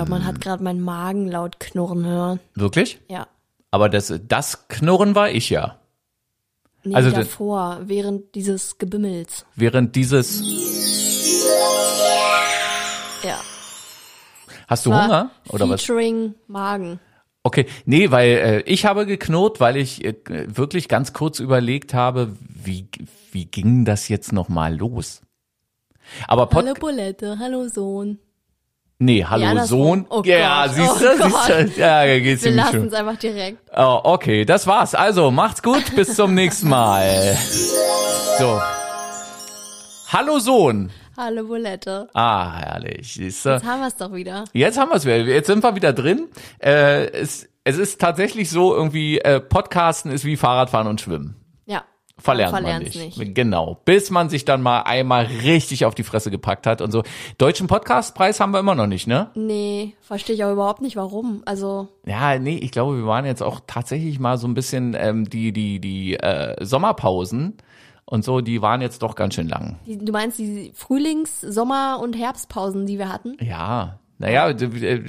glaube, man hat gerade meinen Magen laut knurren hören. Wirklich? Ja. Aber das, das Knurren war ich ja. Nee, Also davor, während dieses Gebimmels. Während dieses, Ja. hast du War Hunger? Oder was? Featuring Magen. Okay, nee, weil äh, ich habe geknurrt, weil ich äh, wirklich ganz kurz überlegt habe, wie, wie ging das jetzt nochmal los? Aber Pod Hallo Bulette, hallo Sohn. Nee, hallo andersrum. Sohn. Oh ja, Gott, siehst oh du, Gott. siehst du, ja, geht's Wir lassen es einfach direkt. Oh, okay, das war's. Also, macht's gut, bis zum nächsten Mal. So. Hallo Sohn. Hallo Bulette. Ah, herrlich, siehst du. Jetzt haben wir es doch wieder. Jetzt haben wir es wieder. Jetzt sind wir wieder drin. Äh, es, es ist tatsächlich so, irgendwie, äh, Podcasten ist wie Fahrradfahren und Schwimmen. Verlernt man verlernt's nicht. Genau. Bis man sich dann mal einmal richtig auf die Fresse gepackt hat und so. Deutschen Podcastpreis haben wir immer noch nicht, ne? Nee, verstehe ich auch überhaupt nicht, warum. Also, Ja, nee, ich glaube, wir waren jetzt auch tatsächlich mal so ein bisschen ähm, die die die äh, Sommerpausen und so, die waren jetzt doch ganz schön lang. du meinst die Frühlings-, Sommer- und Herbstpausen, die wir hatten? Ja, naja, d-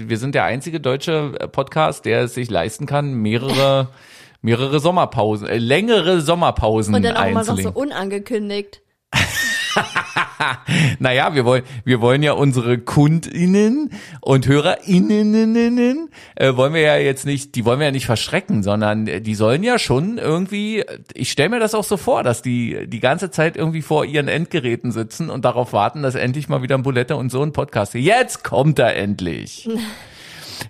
wir sind der einzige deutsche äh, Podcast, der es sich leisten kann, mehrere mehrere Sommerpausen, äh, längere Sommerpausen Und dann auch immer noch so unangekündigt. Naja, wir wollen, wir wollen ja unsere KundInnen und HörerInnen, äh, wollen wir ja jetzt nicht, die wollen wir ja nicht verschrecken, sondern die sollen ja schon irgendwie, ich stelle mir das auch so vor, dass die die ganze Zeit irgendwie vor ihren Endgeräten sitzen und darauf warten, dass endlich mal wieder ein Bulette und so ein Podcast. Jetzt kommt er endlich.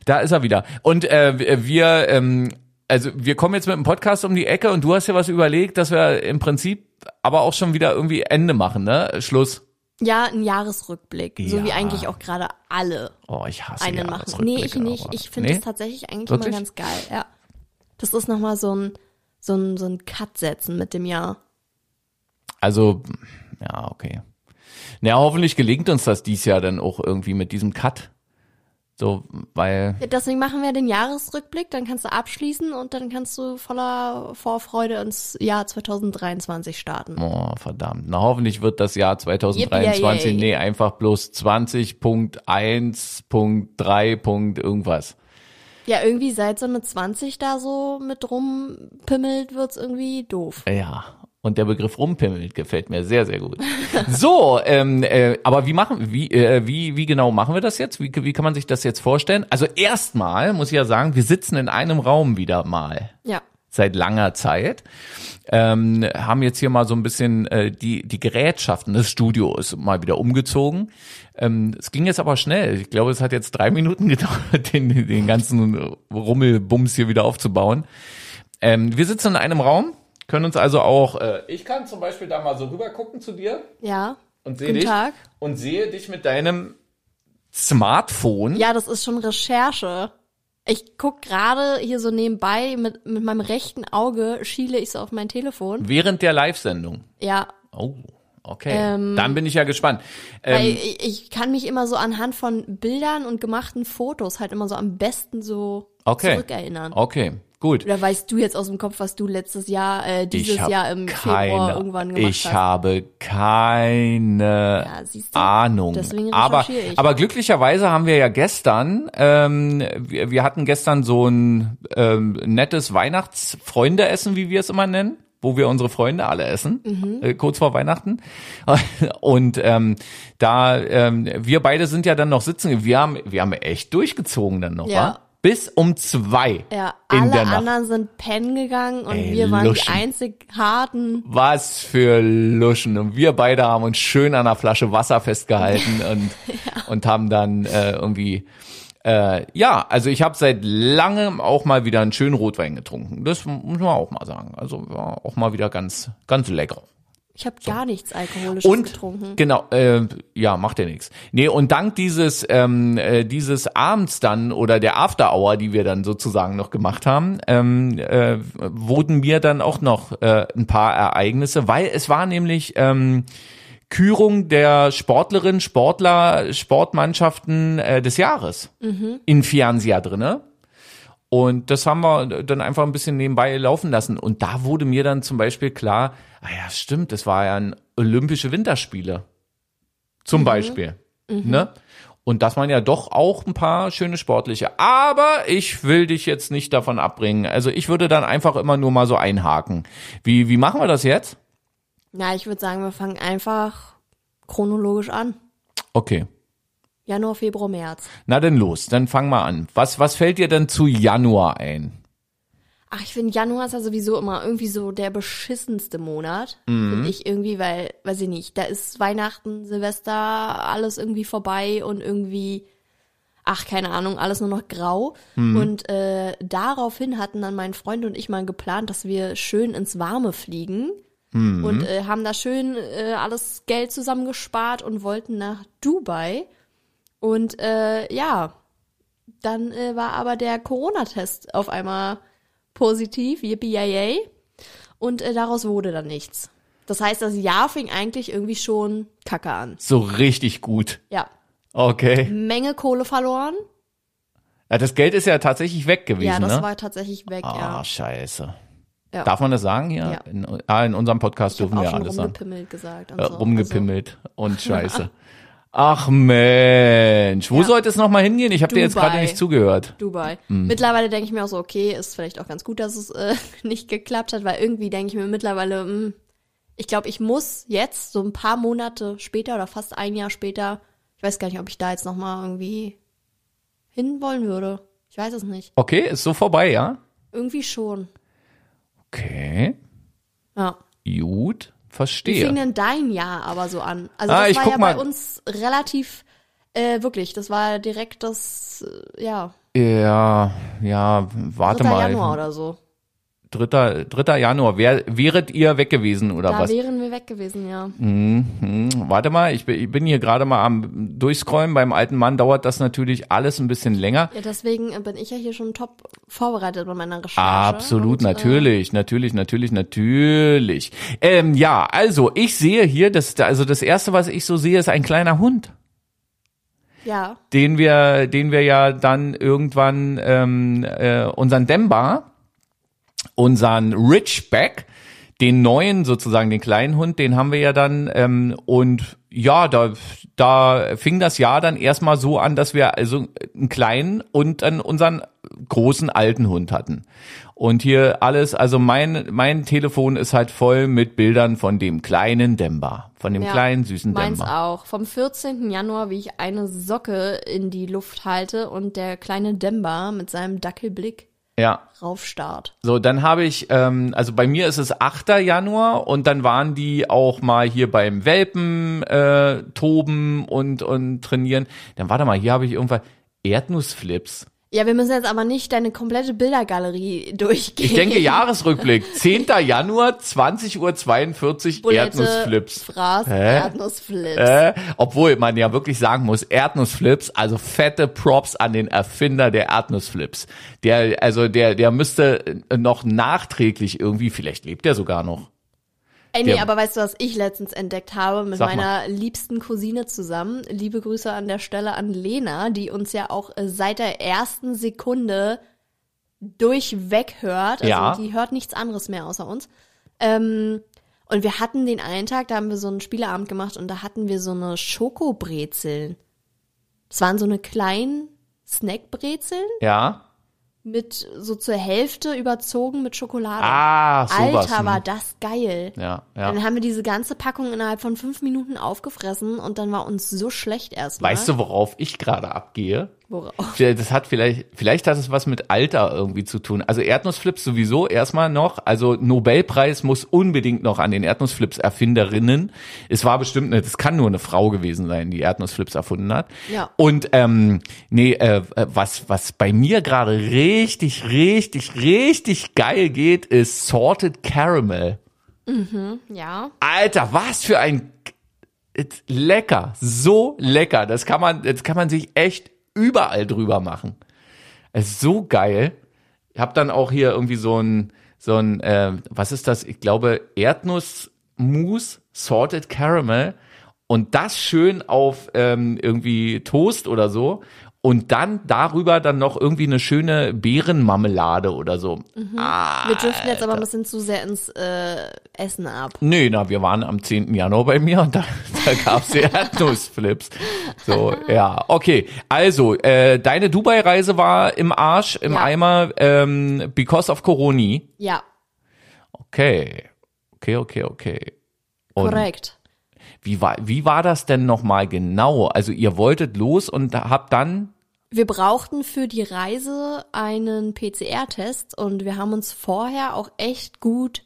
Da ist er wieder. Und äh, wir, ähm, also wir kommen jetzt mit dem Podcast um die Ecke und du hast ja was überlegt, dass wir im Prinzip aber auch schon wieder irgendwie Ende machen, ne? Schluss. Ja, ein Jahresrückblick. So Ja. wie eigentlich auch gerade alle Oh, ich hasse einen machen. Nee, ich nicht. Ich finde Nee? das tatsächlich eigentlich Wirklich? immer ganz geil. Ja. Das ist nochmal so ein, so ein, so ein Cut setzen mit dem Jahr. Also, ja, okay. Na, hoffentlich gelingt uns das dies Jahr dann auch irgendwie mit diesem Cut. So, weil, Ja, Deswegen machen wir den Jahresrückblick, dann kannst du abschließen und dann kannst du voller Vorfreude ins Jahr 2023 starten. oh, verdammt. Na, hoffentlich wird das Jahr 2023, Yippie, nee, einfach bloß 20.1.3. Punkt irgendwas. Ja, irgendwie seit so eine 20 da so mit rumpimmelt, wird's irgendwie doof. Ja. Und der Begriff rumpimmelt gefällt mir sehr, sehr gut. So, ähm, äh, aber wie machen, wie, äh, wie, wie genau machen wir das jetzt? Wie, wie kann man sich das jetzt vorstellen? Also erstmal muss ich ja sagen, wir sitzen in einem Raum wieder mal. Ja. seit langer Zeit. Ähm, haben jetzt hier mal so ein bisschen äh, die, die Gerätschaften des Studios mal wieder umgezogen. Ähm, es ging jetzt aber schnell. Ich glaube, es hat jetzt drei Minuten gedauert, den, den ganzen Rummelbums hier wieder aufzubauen. Ähm, wir sitzen in einem Raum, können uns also auch, äh, ich kann zum Beispiel da mal so rüber gucken zu dir Ja. und sehe dich Tag. und sehe dich mit deinem Smartphone. Ja, das ist schon Recherche. Ich guck gerade hier so nebenbei mit, mit meinem rechten Auge schiele ich so auf mein Telefon. Während der Live-Sendung. Ja, Oh, okay. Ähm, Dann bin ich ja gespannt. weil Ähm, ich, ich kann mich immer so anhand von Bildern und gemachten Fotos halt immer so am besten so Okay. zurückerinnern. okay, gut. Oder weißt du jetzt aus dem Kopf, was du letztes Jahr, äh, dieses Jahr im Februar irgendwann gemacht ich hast? habe keine Ja, du? Ahnung. Deswegen aber, ich. aber glücklicherweise haben wir ja gestern, ähm, wir, wir hatten gestern so ein ähm, nettes Weihnachtsfreundeessen, wie wir es immer nennen wo wir unsere Freunde alle essen, Mhm. äh, kurz vor Weihnachten. Und ähm, da, ähm, wir beide sind ja dann noch sitzen, wir haben, wir haben echt durchgezogen dann noch, Ja. wa? Bis um zwei Ja, in alle der Nacht. anderen sind pennen gegangen und Ey, wir waren Luschen. die einzig harten. Was für Luschen. Und wir beide haben uns schön an einer Flasche Wasser festgehalten und, und haben dann äh, irgendwie, äh, ja, also ich habe seit langem auch mal wieder einen schönen Rotwein getrunken. Das muss man auch mal sagen. Also war auch mal wieder ganz, ganz lecker. Ich habe gar nichts Alkoholisches Und getrunken. genau, äh, ja, macht ja nichts. Nee, und dank dieses ähm, äh, dieses Abends dann oder der After Hour, die wir dann sozusagen noch gemacht haben, ähm, äh, wurden mir dann auch noch äh, ein paar Ereignisse, weil es war nämlich ähm, Kürung der Sportlerinnen, Sportler, Sportmannschaften äh, des Jahres in Fianzia drinne. Und das haben wir dann einfach ein bisschen nebenbei laufen lassen. Und da wurde mir dann zum Beispiel klar, ah ja, stimmt, das war ja ein Olympische Winterspiele. Zum Beispiel. Ne? Und dass man ja doch auch ein paar schöne sportliche. Aber ich will dich jetzt nicht davon abbringen. Also ich würde dann einfach immer nur mal so einhaken. Wie, wie machen wir das jetzt? Na, ich würde sagen, wir fangen einfach chronologisch an. Okay. Januar, Februar, März. Na denn los, dann fang mal an. Was, was fällt dir denn zu Januar ein? Ach, ich finde Januar ist ja sowieso immer irgendwie so der beschissenste Monat. Finde ich irgendwie, weil, weiß ich nicht, da ist Weihnachten, Silvester, alles irgendwie vorbei und irgendwie, ach, keine Ahnung, alles nur noch grau. Und äh, daraufhin hatten dann mein Freund und ich mal geplant, dass wir schön ins Warme fliegen. Und äh, haben da schön äh, alles Geld zusammengespart und wollten nach Dubai. Und äh, ja, dann äh, war aber der Corona-Test auf einmal positiv, yippie yay, und äh, daraus wurde dann nichts. Das heißt, das Jahr fing eigentlich irgendwie schon kacke an. So richtig gut. Ja. Okay. Menge Kohle verloren. Ja, das Geld ist ja tatsächlich weg gewesen, ja, das ne? war tatsächlich weg, Ah, ja. scheiße. ja. Darf man das sagen hier? Ja. In, ah, in unserem Podcast ich dürfen auch wir schon alles sagen. rumgepimmelt gesagt. Und Äh, so. rumgepimmelt und scheiße. Ach Mensch, wo Ja. sollte es nochmal hingehen? Ich habe dir jetzt gerade nicht zugehört. Dubai. Hm. Mittlerweile denke ich mir auch so, okay, ist vielleicht auch ganz gut, dass es äh, nicht geklappt hat, weil irgendwie denke ich mir mittlerweile, mh, ich glaube, ich muss jetzt so ein paar Monate später oder fast ein Jahr später, ich weiß gar nicht, ob ich da jetzt nochmal irgendwie hinwollen würde. Ich weiß es nicht. Okay, ist so vorbei, ja? Irgendwie schon. Okay, Ja. gut, Wie verstehe. fing denn dein Jahr aber so an? Also Ah, das war ja mal. bei uns relativ, äh, wirklich, das war direkt das, äh, ja, Ja, ja, warte 3. mal. Januar oder so. Dritter, dritter Januar. Wär, wäret ihr weg gewesen oder Da was? wären wir weg gewesen, ja. Hm, warte mal, ich bin, hier gerade mal am Durchscrollen. Beim alten Mann dauert das natürlich alles ein bisschen länger. Ja, deswegen äh, bin ich ja hier schon top vorbereitet bei meiner Recherche. Absolut, Und, äh, natürlich, natürlich, natürlich, natürlich. Ähm, ja, also ich sehe hier, das, also das erste, was ich so sehe, ist ein kleiner Hund, Ja, den wir, den wir ja dann irgendwann ähm, äh, unseren Demba, unseren Richback, den neuen sozusagen, den kleinen Hund, den haben wir ja dann ähm, und ja, da, da fing das Jahr dann erstmal so an, dass wir also einen kleinen und dann unseren großen alten Hund hatten. Und hier alles, also mein, mein Telefon ist halt voll mit Bildern von dem kleinen Demba, von dem ja. kleinen süßen Meins Demba. auch. Vom 14. Januar, wie ich eine Socke in die Luft halte und der kleine Demba mit seinem Dackelblick Ja. raufstarrt. So, dann habe ich, ähm, also bei mir ist es 8. Januar und dann waren die auch mal hier beim Welpen äh, toben und, und trainieren. Dann warte mal, hier habe ich irgendwann Erdnussflips. Ja, wir müssen jetzt aber nicht deine komplette Bildergalerie durchgehen. Ich denke Jahresrückblick. 10. Januar, 20.42 Uhr, Erdnussflips. Fraß, Hä? Erdnussflips. Äh, obwohl man ja wirklich sagen muss, Erdnussflips, also fette Props an den Erfinder der Erdnussflips. Der, also der, der müsste noch nachträglich irgendwie, vielleicht lebt er sogar noch. Ey, nee, aber weißt du, was ich letztens entdeckt habe mit Sag mal. meiner liebsten Cousine zusammen? Liebe Grüße an der Stelle an Lena, die uns ja auch äh, seit der ersten Sekunde durchweg hört. Also Ja. die hört nichts anderes mehr außer uns. Ähm, und wir hatten den einen Tag, da haben wir so einen Spieleabend gemacht und da hatten wir so eine Schokobrezeln. Das waren so eine kleinen Snackbrezeln Ja. Mit so zur Hälfte überzogen mit Schokolade. Ah, sowas. Alter, war hm. das geil. Ja, ja. Dann haben wir diese ganze Packung innerhalb von fünf Minuten aufgefressen und dann war uns so schlecht erstmal. Weißt du, worauf ich gerade abgehe? Worauf? Das hat vielleicht, vielleicht hat es was mit Alter irgendwie zu tun. Also Erdnussflips sowieso erstmal noch. Also Nobelpreis muss unbedingt noch an den Erdnussflips Erfinderinnen. Es war bestimmt, eine, das kann nur eine Frau gewesen sein, die Erdnussflips erfunden hat. Ja. Und ähm, nee, äh, was was bei mir gerade richtig, richtig, richtig geil geht, ist Salted Caramel. Ja. Alter, was für ein lecker, so lecker. Das kann man, das kann man sich echt überall drüber machen. Es ist so geil. Ich habe dann auch hier irgendwie so ein, so ein, äh, was ist das? Ich glaube Erdnussmus, Salted Caramel und das schön auf ähm, irgendwie Toast oder so und dann darüber dann noch irgendwie eine schöne Beerenmarmelade oder so. Ah, Wir driften jetzt aber ein bisschen zu sehr ins äh, Essen ab. Nee, na, wir waren am 10. Januar bei mir und da, da gab's Erdnussflips. So, ja, okay. Also, äh, deine Dubai-Reise war im Arsch, im Ja. Eimer, ähm, because of Coroni. Ja, Okay, okay, okay, okay. Und korrekt. Wie war, wie war das denn nochmal genau? Also ihr wolltet los und habt dann, Wir brauchten für die Reise einen PCR-Test und wir haben uns vorher auch echt gut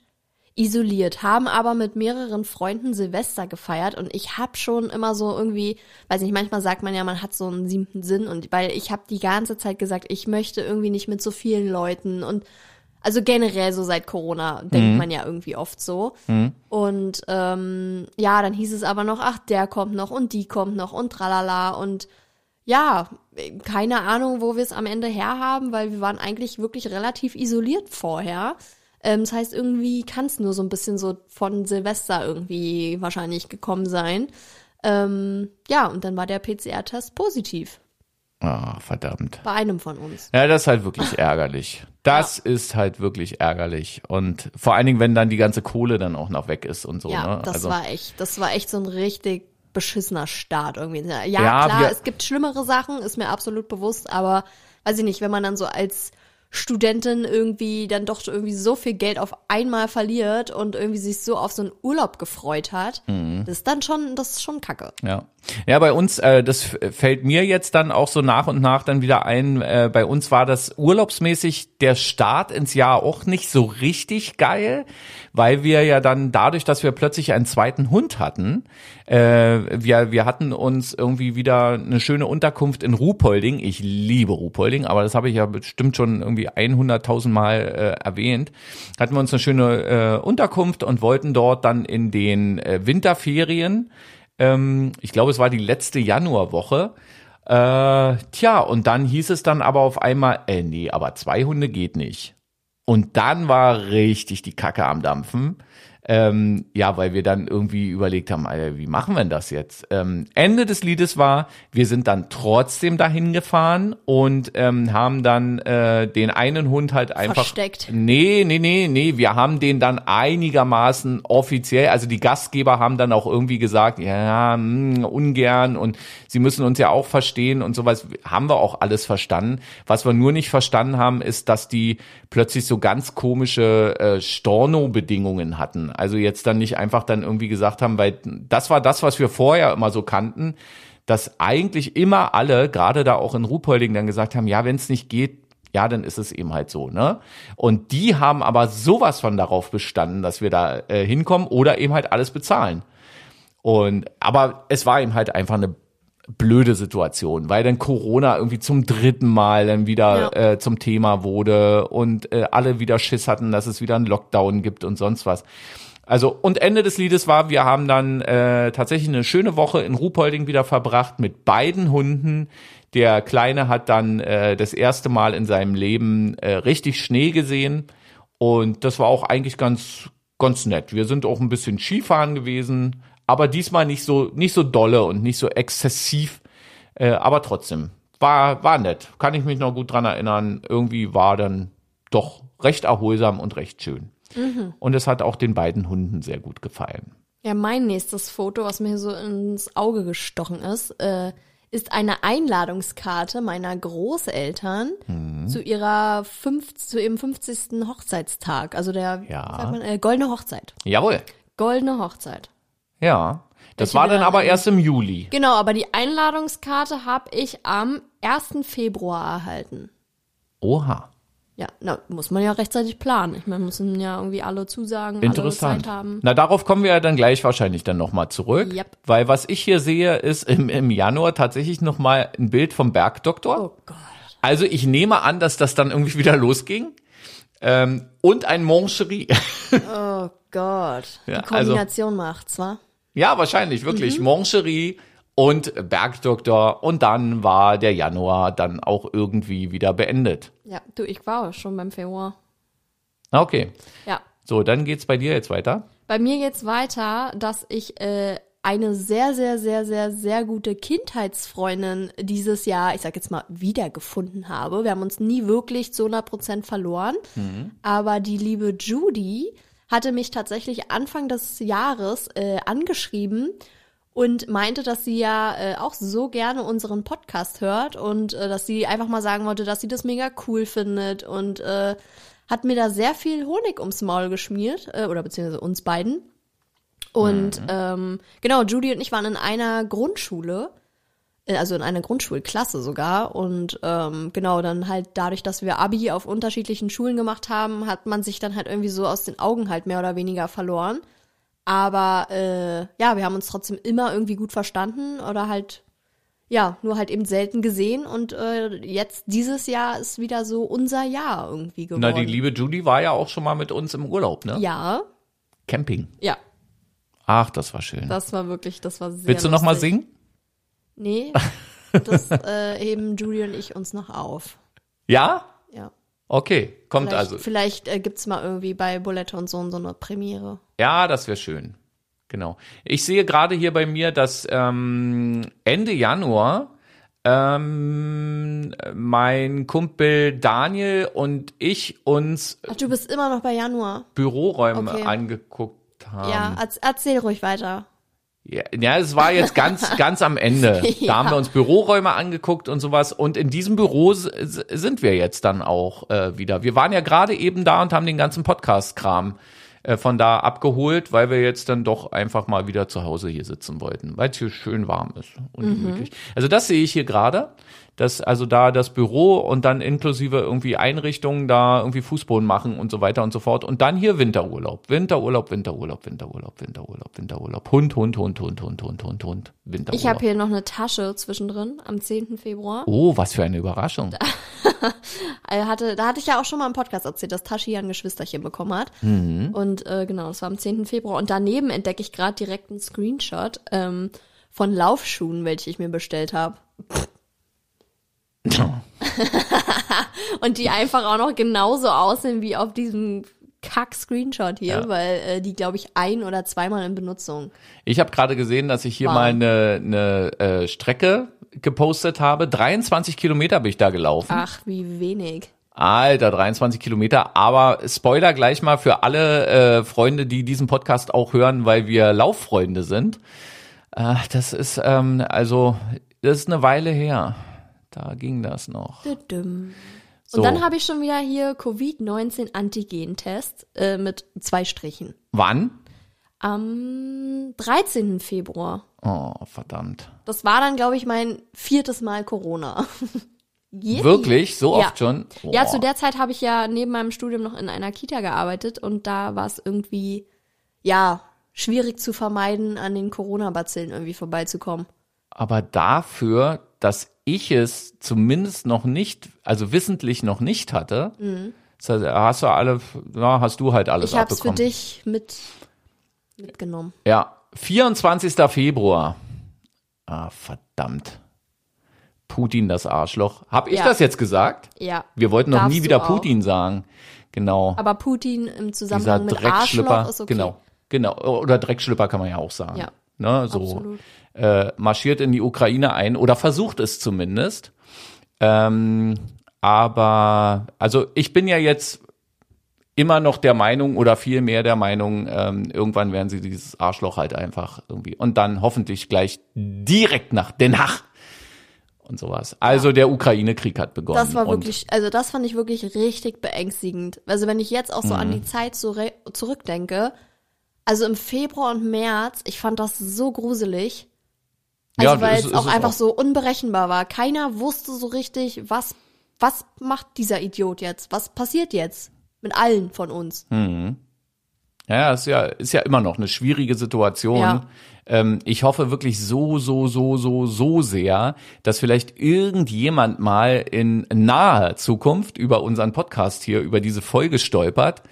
isoliert, haben aber mit mehreren Freunden Silvester gefeiert und ich hab schon immer so irgendwie, weiß nicht, manchmal sagt man ja, man hat so einen siebten Sinn und weil ich habe die ganze Zeit gesagt, ich möchte irgendwie nicht mit so vielen Leuten und also generell so seit Corona denkt man ja irgendwie oft so. Und ähm, ja, dann hieß es aber noch, ach, der kommt noch und die kommt noch und tralala und ja, keine Ahnung, wo wir es am Ende herhaben, weil wir waren eigentlich wirklich relativ isoliert vorher. Ähm, das heißt, irgendwie kann es nur so ein bisschen so von Silvester irgendwie wahrscheinlich gekommen sein. Ähm, ja, und dann war der PCR-Test positiv ah, verdammt. bei einem von uns. Ja, das ist halt wirklich ärgerlich. Das ist halt wirklich ärgerlich. Und vor allen Dingen, wenn dann die ganze Kohle dann auch noch weg ist und so. Ja, ne? das also, war echt, das war echt so ein richtig beschissener Start irgendwie. Ja, Ja, klar, wir- es gibt schlimmere Sachen, ist mir absolut bewusst, aber weiß ich nicht, wenn man dann so als Studentin irgendwie dann doch irgendwie so viel Geld auf einmal verliert und irgendwie sich so auf so einen Urlaub gefreut hat, Mhm. das ist dann schon, das ist schon kacke. Ja. Ja, bei uns, äh, das fällt mir jetzt dann auch so nach und nach dann wieder ein, äh, bei uns war das urlaubsmäßig der Start ins Jahr auch nicht so richtig geil, weil wir ja dann dadurch, dass wir plötzlich einen zweiten Hund hatten, äh, wir, wir hatten uns irgendwie wieder eine schöne Unterkunft in Ruhpolding. Ich liebe Ruhpolding, aber das habe ich ja bestimmt schon irgendwie 100.000 Mal äh, erwähnt. Hatten wir uns eine schöne äh, Unterkunft und wollten dort dann in den äh, Winterferien ähm, ich glaube, es war die letzte Januarwoche. Äh, tja, und dann hieß es dann aber auf einmal, äh, nee, aber zwei Hunde geht nicht. Und dann war richtig die Kacke am Dampfen. Ähm, ja, weil wir dann irgendwie überlegt haben, Alter, wie machen wir denn das jetzt? Ähm, Ende des Liedes war, wir sind dann trotzdem dahin gefahren und ähm, haben dann äh, den einen Hund halt einfach. Versteckt. Nee, nee, nee, nee, wir haben den dann einigermaßen offiziell, also die Gastgeber haben dann auch irgendwie gesagt, ja, mh, ungern und sie müssen uns ja auch verstehen und sowas, haben wir auch alles verstanden. Was wir nur nicht verstanden haben, ist, dass die plötzlich so ganz komische äh, Storno-Bedingungen hatten. Also jetzt dann nicht einfach dann irgendwie gesagt haben, weil das war das, was wir vorher immer so kannten, dass eigentlich immer alle, gerade da auch in Ruhpolding, dann gesagt haben, ja, wenn es nicht geht, ja, dann ist es eben halt so, ne? Und die haben aber sowas von darauf bestanden, dass wir da äh, hinkommen oder eben halt alles bezahlen. Und aber es war eben halt einfach eine blöde Situation, weil dann Corona irgendwie zum dritten Mal dann wieder Ja. äh, zum Thema wurde und äh, alle wieder Schiss hatten, dass es wieder einen Lockdown gibt und sonst was. Also und Ende des Liedes war, wir haben dann äh, tatsächlich eine schöne Woche in Ruhpolding wieder verbracht mit beiden Hunden. Der Kleine hat dann äh, das erste Mal in seinem Leben äh, richtig Schnee gesehen und das war auch eigentlich ganz ganz nett. Wir sind auch ein bisschen Skifahren gewesen, aber diesmal nicht so nicht so dolle und nicht so exzessiv, äh, aber trotzdem war war nett. Kann ich mich noch gut dran erinnern. Irgendwie war dann doch recht erholsam und recht schön. Und es hat auch den beiden Hunden sehr gut gefallen. Ja, mein nächstes Foto, was mir so ins Auge gestochen ist, äh, ist eine Einladungskarte meiner Großeltern Mhm. zu ihrer fünf, zu ihrem 50. Hochzeitstag. Also der Ja. man, äh, goldene Hochzeit. Jawohl. Goldene Hochzeit. Ja. Das war dann aber erst im Juli. Genau, aber die Einladungskarte habe ich am 1. Februar erhalten. Oha. Ja, na, muss man ja rechtzeitig planen. Ich meine, müssen ja irgendwie alle zusagen, alle Interessant. Zeit haben. Na, darauf kommen wir ja dann gleich wahrscheinlich dann nochmal zurück. Yep. Weil was ich hier sehe, ist im, im Januar tatsächlich nochmal ein Bild vom Bergdoktor. Oh Gott. Also ich nehme an, dass das dann irgendwie wieder losging. Ähm, und ein Moncherie. Oh Gott. Ja, Die Kombination macht's, wa? Ja, wahrscheinlich, Mhm. wirklich. Moncherie und Bergdoktor. Und dann war der Januar dann auch irgendwie wieder beendet. Ja, du, ich war schon beim Februar. Okay. Ja. So, dann geht's bei dir jetzt weiter. Bei mir geht's weiter, dass ich äh, eine sehr, sehr, sehr, sehr, sehr gute Kindheitsfreundin dieses Jahr, ich sag jetzt mal, wiedergefunden habe. Wir haben uns nie wirklich zu 100 Prozent verloren. Aber die liebe Judy hatte mich tatsächlich Anfang des Jahres äh, angeschrieben und meinte, dass sie ja äh, auch so gerne unseren Podcast hört und äh, dass sie einfach mal sagen wollte, dass sie das mega cool findet und äh, hat mir da sehr viel Honig ums Maul geschmiert, äh, oder beziehungsweise uns beiden. Und ähm, genau, Judy und ich waren in einer Grundschule, also in einer Grundschulklasse sogar. Und ähm, genau, dann halt dadurch, dass wir Abi auf unterschiedlichen Schulen gemacht haben, hat man sich dann halt irgendwie so aus den Augen halt mehr oder weniger verloren. Aber äh, ja, wir haben uns trotzdem immer irgendwie gut verstanden oder halt ja, nur halt eben selten gesehen und äh, jetzt dieses Jahr ist wieder so unser Jahr irgendwie geworden. Na, die liebe Judy war ja auch schon mal mit uns im Urlaub, ne? Ja, Camping. ja, Ach, das war schön. das war wirklich, das war sehr Willst du noch mal singen? Nee, das äh, heben Judy und ich uns noch auf. Ja? Ja. Okay, kommt Vielleicht, also. vielleicht äh, gibt's mal irgendwie bei Bulette und so so eine Premiere. Ja, das wäre schön. Genau. Ich sehe gerade hier bei mir, dass ähm, Ende Januar ähm, mein Kumpel Daniel und ich uns Ach, du bist immer noch bei Januar. Büroräume Okay. angeguckt haben. Ja, erz- erzähl ruhig weiter. Ja, ja, es war jetzt ganz, ganz am Ende. Ja. Da haben wir uns Büroräume angeguckt und sowas. Und in diesem Büro sind wir jetzt dann auch äh, wieder. Wir waren ja gerade eben da und haben den ganzen Podcast-Kram äh, von da abgeholt, weil wir jetzt dann doch einfach mal wieder zu Hause hier sitzen wollten, weil es hier schön warm ist und Mhm. Also das sehe ich hier gerade. Dass also da das Büro und dann inklusive irgendwie Einrichtungen da irgendwie Fußboden machen und so weiter und so fort. Und dann hier Winterurlaub. Winterurlaub, Winterurlaub, Winterurlaub, Winterurlaub, Winterurlaub. Hund, Hund, Hund, Hund, Hund, Hund, Hund, Hund. Winterurlaub. Ich habe hier noch eine Tasche zwischendrin am 10. Februar. Oh, was für eine Überraschung. Er hatte, da hatte ich ja auch schon mal im Podcast erzählt, dass Tashi ja ein Geschwisterchen bekommen hat. Mhm. Und äh, genau, das war am 10. Februar. Und daneben entdecke ich gerade direkt einen Screenshot ähm, von Laufschuhen, welche ich mir bestellt habe. Und die einfach auch noch genauso aussehen wie auf diesem Kack-Screenshot hier, Ja. weil äh, die, glaube ich, ein- oder zweimal in Benutzung. Ich habe gerade gesehen, dass ich hier Wow. mal eine, eine äh, Strecke gepostet habe. 23 Kilometer bin ich da gelaufen. Ach, wie wenig. Alter, 23 Kilometer. Aber Spoiler gleich mal für alle äh, Freunde, die diesen Podcast auch hören, weil wir Lauffreunde sind. Äh, das ist ähm, also, das ist eine Weile her. Da ging das noch. Düdüm. So. Und dann habe ich schon wieder hier Covid-19 Antigen-Test äh, mit zwei Strichen. Wann? Am 13. Februar. Oh, verdammt. Das war dann, glaube ich, mein viertes Mal Corona. Yippie. Wirklich? So Ja. oft schon? Ja, Boah. zu der Zeit habe ich ja neben meinem Studium noch in einer Kita gearbeitet und da war es irgendwie, ja, schwierig zu vermeiden, an den Corona-Bazillen irgendwie vorbeizukommen. Aber dafür, dass ich es zumindest noch nicht, also wissentlich noch nicht hatte, heißt, hast du alle, ja, hast du halt alles Mhm. Ich habe es für abbekommen. dich mit mitgenommen. Ja, 24. Februar. Ah, verdammt. Putin, das Arschloch. Hab ich Ja. das jetzt gesagt? Ja. Wir wollten noch nie wieder. Putin sagen. Genau. Aber Putin im Dieser Zusammenhang mit Dreckschlüpper. Arschloch ist okay. Genau. Genau. Oder Dreckschlüpper kann man ja auch sagen. Ja. Ne, so Absolut. Äh, marschiert in die Ukraine ein oder versucht es zumindest. Ähm, aber also ich bin ja jetzt immer noch der Meinung oder viel mehr der Meinung, ähm, irgendwann werden sie dieses Arschloch halt einfach irgendwie und dann hoffentlich gleich direkt nach Den Haag und sowas. Also der Ukraine-Krieg hat begonnen. Das war wirklich, also das fand ich wirklich richtig beängstigend. Also wenn ich jetzt auch so an Mhm. die Zeit so re- zurückdenke, also im Februar und März, ich fand das so gruselig. Ja, Also weil ist- es auch einfach auch. so unberechenbar war. Keiner wusste so richtig, was, was macht dieser Idiot jetzt? Was passiert jetzt? Mit allen von uns. Hm. Ja, ist ja, ist ja immer noch eine schwierige Situation. Ja. Ähm, ich hoffe wirklich so, so, so, so, so sehr, dass vielleicht irgendjemand mal in naher Zukunft über unseren Podcast hier, über diese Folge stolpert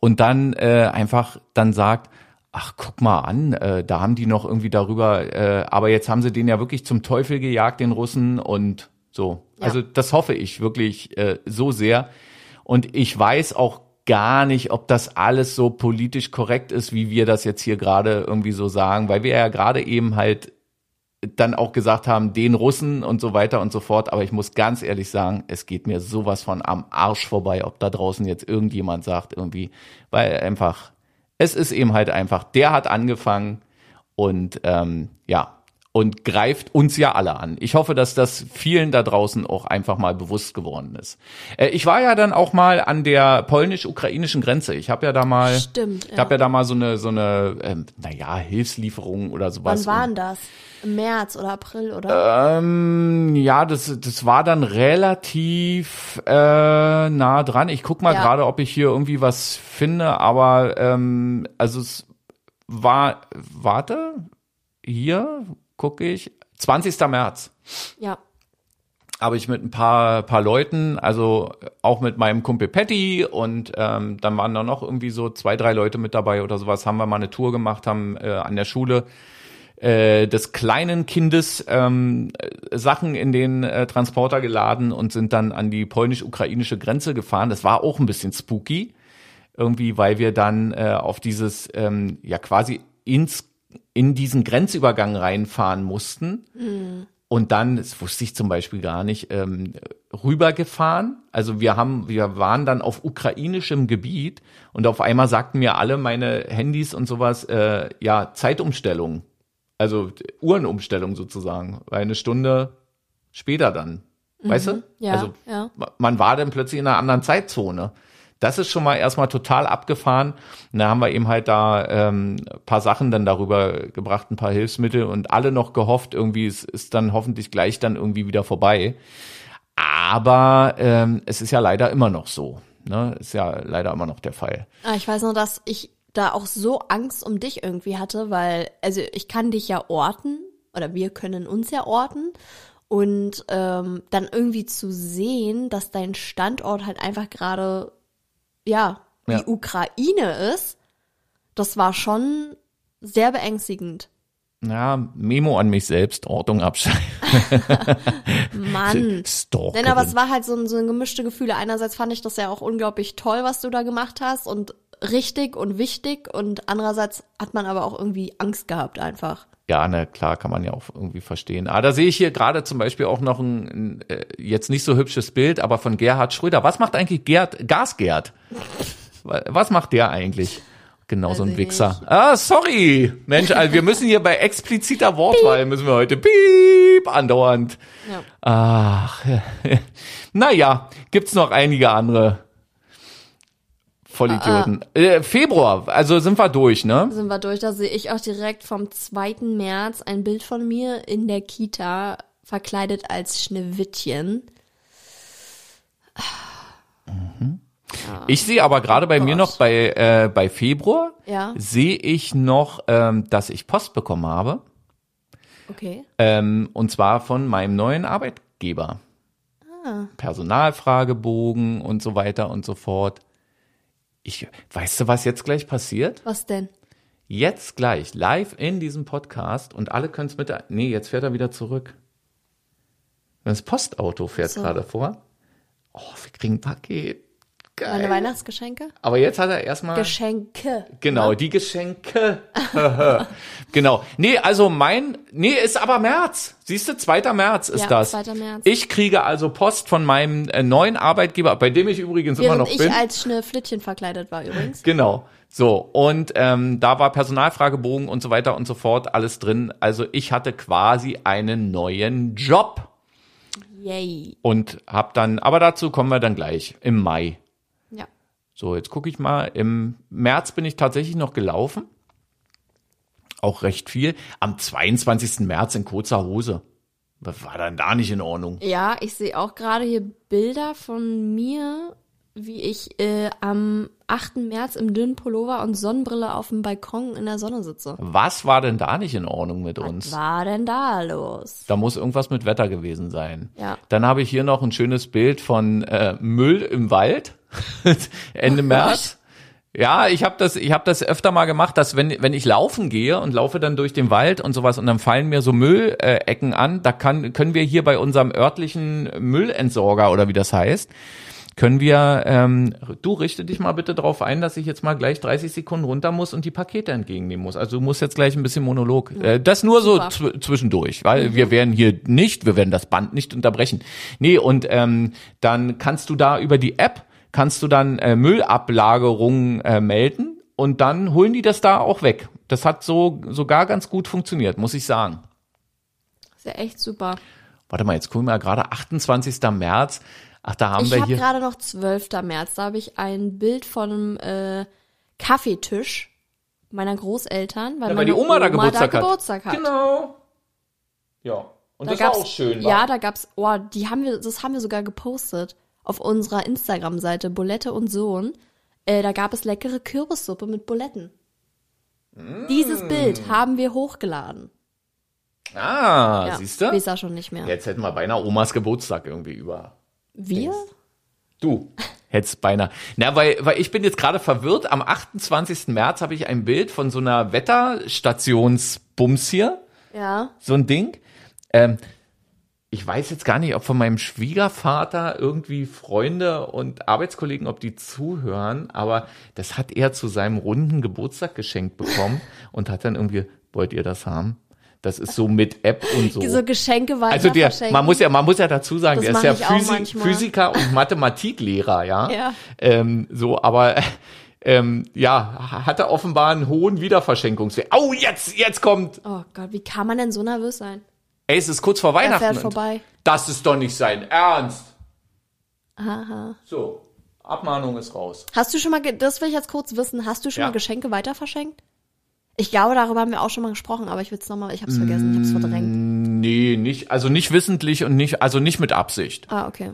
und dann äh, einfach dann sagt, ach, guck mal an, äh, da haben die noch irgendwie darüber, äh, aber jetzt haben sie den ja wirklich zum Teufel gejagt, den Russen und so. Ja. Also das hoffe ich wirklich äh, so sehr. Und ich weiß auch gar nicht, ob das alles so politisch korrekt ist, wie wir das jetzt hier gerade irgendwie so sagen, weil wir ja gerade eben halt dann auch gesagt haben, den Russen und so weiter und so fort. Aber ich muss ganz ehrlich sagen, es geht mir sowas von am Arsch vorbei, ob da draußen jetzt irgendjemand sagt irgendwie, weil einfach, es ist eben halt einfach, der hat angefangen und ähm, ja, und greift uns ja alle an. Ich hoffe, dass das vielen da draußen auch einfach mal bewusst geworden ist. Äh, ich war ja dann auch mal an der polnisch-ukrainischen Grenze. Ich habe ja da mal, Stimmt, ja. ich habe ja da mal so eine so eine, ähm, naja, Hilfslieferung oder sowas. Wann war denn das? Im März oder April oder? Ähm, ja, das, das war dann relativ äh, nah dran. Ich guck mal Ja. gerade, ob ich hier irgendwie was finde, aber ähm, also es war, warte, hier gucke ich, 20. März ja. habe ich mit ein paar, paar Leuten, also auch mit meinem Kumpel Patty und ähm, dann waren da noch irgendwie so zwei, drei Leute mit dabei oder sowas, haben wir mal eine Tour gemacht, haben äh, an der Schule äh, des kleinen Kindes ähm, äh, Sachen in den äh, Transporter geladen und sind dann an die polnisch-ukrainische Grenze gefahren. Das war auch ein bisschen spooky, irgendwie, weil wir dann äh, auf dieses, ähm, ja quasi ins, in diesen Grenzübergang reinfahren mussten. Und dann, das wusste ich zum Beispiel gar nicht, ähm, rübergefahren. Also wir haben, wir waren dann auf ukrainischem Gebiet und auf einmal sagten mir alle meine Handys und sowas, äh, ja, Zeitumstellung. Also Uhrenumstellung sozusagen. Eine Stunde später dann. Weißt du? Ja, also ja. ma- man war dann plötzlich in einer anderen Zeitzone. Das ist schon mal erstmal total abgefahren. Und da haben wir eben halt da ähm, paar Sachen dann darüber gebracht, ein paar Hilfsmittel und alle noch gehofft, irgendwie es ist dann hoffentlich gleich dann irgendwie wieder vorbei. Aber ähm, es ist ja leider immer noch so. Ne? Ist ja leider immer noch der Fall. Ah, ich weiß nur, dass ich da auch so Angst um dich irgendwie hatte, weil, also ich kann dich ja orten oder wir können uns ja orten und ähm, dann irgendwie zu sehen, dass dein Standort halt einfach gerade, ja, die Ja. Ukraine ist, das war schon sehr beängstigend. Ja, Memo an mich selbst, Ordnung abschreiben. Mann. Stalkerin. Nein, aber es war halt so ein, so ein gemischte Gefühle. Einerseits fand ich das ja auch unglaublich toll, was du da gemacht hast und richtig und wichtig und andererseits hat man aber auch irgendwie Angst gehabt einfach. Ja, na klar, kann man ja auch irgendwie verstehen. Ah, da sehe ich hier gerade zum Beispiel auch noch ein, ein äh, jetzt nicht so hübsches Bild, aber von Gerhard Schröder. Was macht eigentlich Gerd, Gasgerd? Wa- Was macht der eigentlich? Genau so ein ich Wichser. nicht. Ah, sorry. Mensch, also wir müssen hier bei expliziter Wortwahl müssen wir heute piep andauernd. Ja. Ach, naja, gibt's noch einige andere Vollidioten. Ah, Äh, Februar, also sind wir durch, ne? Sind wir durch, da sehe ich auch direkt vom 2. März ein Bild von mir in der Kita verkleidet als Schneewittchen. Ich sehe aber gerade bei mir Gott. noch bei, äh, bei Februar, Ja. sehe ich noch, ähm, dass ich Post bekommen habe. Okay. Ähm, und zwar von meinem neuen Arbeitgeber. Personalfragebogen und so weiter und so fort. Ich, weißt du, was jetzt gleich passiert? Was denn? Jetzt gleich, live in diesem Podcast und alle können es mit. Nee, jetzt fährt er wieder zurück. Das Postauto fährt So. gerade vor. Oh, wir kriegen ein Paket. Geil. Meine Weihnachtsgeschenke? Aber jetzt hat er erstmal. Geschenke. Genau, die Geschenke. genau. Nee, also mein, nee, ist aber März. Siehst du, 2. März ist Ja, das. 2. März. Ich kriege also Post von meinem äh, neuen Arbeitgeber, bei dem ich übrigens immer Während noch ich bin. als Schneeflittchen verkleidet war übrigens. Genau. So, und ähm, da war Personalfragebogen und so weiter und so fort, alles drin. Also ich hatte quasi einen neuen Job Yay. und hab dann, aber dazu kommen wir dann gleich im Mai. So, jetzt gucke ich mal. Im März bin ich tatsächlich noch gelaufen. Auch recht viel. Am 22. März in kurzer Hose. Was war dann da nicht in Ordnung? Ja, ich sehe auch gerade hier Bilder von mir, wie ich äh, am 8. März im dünnen Pullover und Sonnenbrille auf dem Balkon in der Sonne sitze. Was war denn da nicht in Ordnung mit Was uns? war denn da los? Da muss irgendwas mit Wetter gewesen sein. Ja. Dann habe ich hier noch ein schönes Bild von äh, Müll im Wald Ende März. Ja, ich habe das, ich habe das öfter mal gemacht, dass wenn wenn ich laufen gehe und laufe dann durch den Wald und sowas und dann fallen mir so Müllecken an, da kann können wir hier bei unserem örtlichen Müllentsorger oder wie das heißt, können wir, ähm, du richte dich mal bitte darauf ein, dass ich jetzt mal gleich 30 Sekunden runter muss und die Pakete entgegennehmen muss. Also du musst jetzt gleich ein bisschen Monolog. Äh, das nur so Super. zw zwischendurch, weil wir werden hier nicht, wir werden das Band nicht unterbrechen. Nee, und ähm, dann kannst du da über die App, kannst du dann äh, Müllablagerungen äh, melden und dann holen die das da auch weg. Das hat so sogar ganz gut funktioniert, muss ich sagen. Ist ja echt super. Warte mal, jetzt gucken wir mal gerade 28. März. Ach, da haben Ich wir habe hier. gerade noch 12. März, da habe ich ein Bild von einem äh, Kaffeetisch meiner Großeltern, weil Ja, weil meine die Oma da Geburtstag hat. Geburtstag hat. Genau. Ja. Und Da das war auch schön. Ja, wa? da gab's, oh, die haben wir, das haben wir sogar gepostet auf unserer Instagram-Seite Bulette und Sohn. Äh, da gab es leckere Kürbissuppe mit Buletten. Dieses Mm. Bild haben wir hochgeladen. Ah, Ja, siehst du? Er schon nicht mehr. Jetzt hätten wir beinahe Omas Geburtstag irgendwie über. Wir? Du. Hättest beinahe. Na, weil, weil ich bin jetzt gerade verwirrt. Am 28. März habe ich ein Bild von so einer Wetterstationsbums hier. Ja. so ein Ding. Ähm, ich weiß jetzt gar nicht, ob von meinem Schwiegervater irgendwie Freunde und Arbeitskollegen, ob die zuhören, aber das hat er zu seinem runden Geburtstag geschenkt bekommen und hat dann irgendwie, wollt ihr das haben? Das ist so mit App und so. So Geschenke weiter Also der, man muss ja, man muss ja dazu sagen, Das der ist ja Physi. Physiker und Mathematiklehrer, ja. Ja. Ähm, so, aber ähm, ja, hatte offenbar einen hohen Wiederverschenkungswert. Oh, jetzt, jetzt kommt. Oh Gott, wie kann man denn so nervös sein? Ey, es ist kurz vor Er Weihnachten. fährt und- vorbei. Das ist doch nicht sein Ernst. Aha. So, Abmahnung ist raus. Hast du schon mal, das will ich jetzt kurz wissen, hast du schon Ja. mal Geschenke weiter verschenkt? Ich glaube, darüber haben wir auch schon mal gesprochen, aber ich will es nochmal, ich hab's vergessen, ich hab's verdrängt. Nee, nicht, also nicht wissentlich und nicht, also nicht mit Absicht. Ah, okay.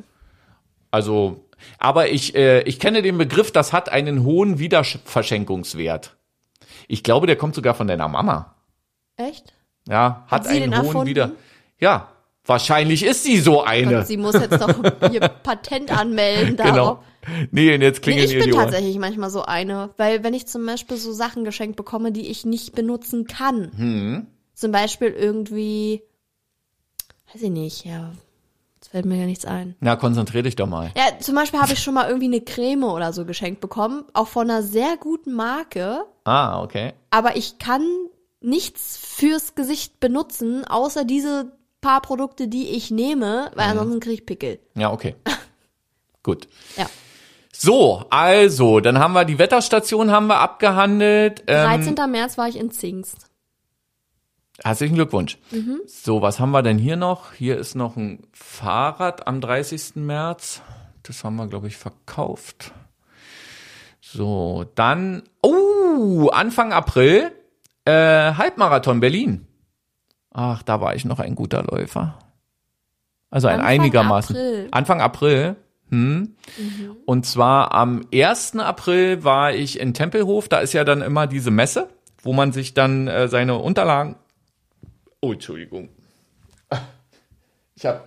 Also, aber ich, äh, ich kenne den Begriff, das hat einen hohen Wiederverschenkungswert. Ich glaube, der kommt sogar von deiner Mama. Echt? Ja, hat, Hat sie einen hohen erfunden? Wieder. Ja, wahrscheinlich ist sie so eine. Und sie muss jetzt doch ihr Patent anmelden darauf. genau. Nee, und jetzt Nee, klingeln ich ihr bin die Ohren. tatsächlich manchmal so eine, weil wenn ich zum Beispiel so Sachen geschenkt bekomme, die ich nicht benutzen kann, Hm. zum Beispiel irgendwie, weiß ich nicht, ja, jetzt fällt mir ja nichts ein. Na, konzentrier dich doch mal. Ja, zum Beispiel habe ich schon mal irgendwie eine Creme oder so geschenkt bekommen, auch von einer sehr guten Marke, Ah, okay. aber ich kann nichts fürs Gesicht benutzen, außer diese paar Produkte, die ich nehme, weil ansonsten kriege ich Pickel. Ja, okay. Gut. Ja. So, also, dann haben wir die Wetterstation haben wir abgehandelt. Ähm, 13. März war ich in Zingst. herzlichen Glückwunsch. Mhm. So, was haben wir denn hier noch? Hier ist noch ein Fahrrad am 30. März. Das haben wir, glaube ich, verkauft. So, dann, oh, Anfang April, äh, Halbmarathon Berlin. Ach, da war ich noch ein guter Läufer. Also ein Anfang einigermaßen. April. Anfang April. Hm. Und zwar am 1. April war ich in Tempelhof. Da ist ja dann immer diese Messe, wo man sich dann äh, seine Unterlagen. Oh, Entschuldigung. Ich habe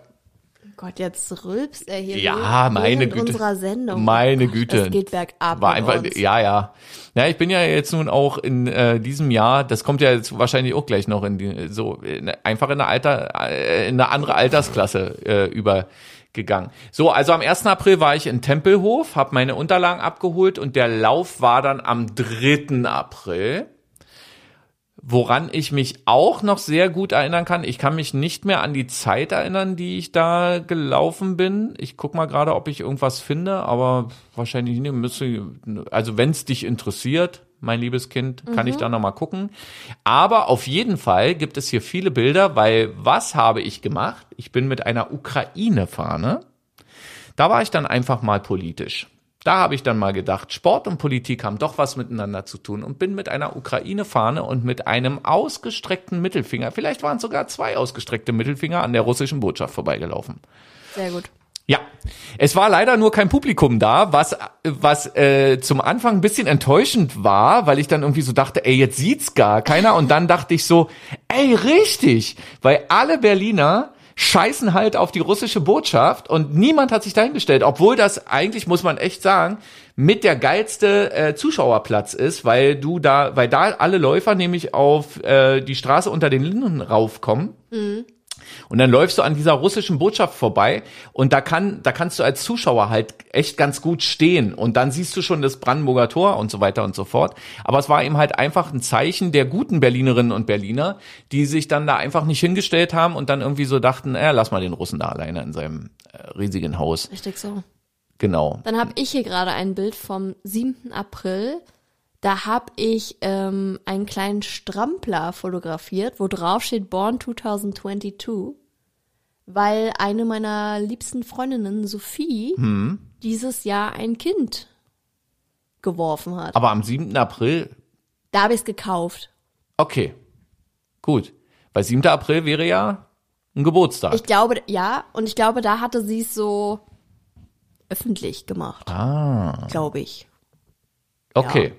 Gott, jetzt rülpst er hier. Ja, meine Güte. unserer Sendung. Meine Gott, Güte. Es geht bergab. war einfach, uns. ja, ja. Ja, ich bin ja jetzt nun auch in äh, diesem Jahr, das kommt ja jetzt wahrscheinlich auch gleich noch in die, so in, einfach in eine Alter, äh, in eine andere Altersklasse äh, übergegangen. So, also am 1. April war ich in Tempelhof, habe meine Unterlagen abgeholt und der Lauf war dann am 3. April. Woran ich mich auch noch sehr gut erinnern kann, ich kann mich nicht mehr an die Zeit erinnern, die ich da gelaufen bin. Ich guck mal gerade, ob ich irgendwas finde, aber wahrscheinlich nicht. Müsste, also wenn es dich interessiert, mein liebes Kind, kann ich da noch mal gucken. Aber auf jeden Fall gibt es hier viele Bilder, weil was habe ich gemacht? Ich bin mit einer Ukraine-Fahne. Da war ich dann einfach mal politisch. Da habe ich dann mal gedacht, Sport und Politik haben doch was miteinander zu tun und bin mit einer Ukraine-Fahne und mit einem ausgestreckten Mittelfinger, vielleicht waren es sogar zwei ausgestreckte Mittelfinger, an der russischen Botschaft vorbeigelaufen. Sehr gut. Ja, es war leider nur kein Publikum da, was was äh, zum Anfang ein bisschen enttäuschend war, weil ich dann irgendwie so dachte, ey, jetzt sieht's gar keiner und dann dachte ich so, ey, richtig, weil alle Berliner scheißen halt auf die russische Botschaft und niemand hat sich dahingestellt, obwohl das eigentlich muss man echt sagen, mit der geilste äh, Zuschauerplatz ist, weil du da, weil da alle Läufer nämlich auf äh, die Straße unter den Linden raufkommen Und dann läufst du an dieser russischen Botschaft vorbei und da kann, da kannst du als Zuschauer halt echt ganz gut stehen und dann siehst du schon das Brandenburger Tor und so weiter und so fort. Aber es war eben halt einfach ein Zeichen der guten Berlinerinnen und Berliner, die sich dann da einfach nicht hingestellt haben und dann irgendwie so dachten, äh, lass mal den Russen da alleine in seinem äh, riesigen Haus. Richtig so. Genau. Dann habe ich hier gerade ein Bild vom 7. April. Da habe ich ähm, einen kleinen Strampler fotografiert, wo drauf steht Born 2022, weil eine meiner liebsten Freundinnen, Sophie, Hm. dieses Jahr ein Kind geworfen hat. Aber am 7. April, Da habe ich es gekauft. okay, gut. Weil 7. April wäre ja ein Geburtstag. Ich glaube, ja, und ich glaube, da hatte sie es so öffentlich gemacht. ah, Glaube ich. okay.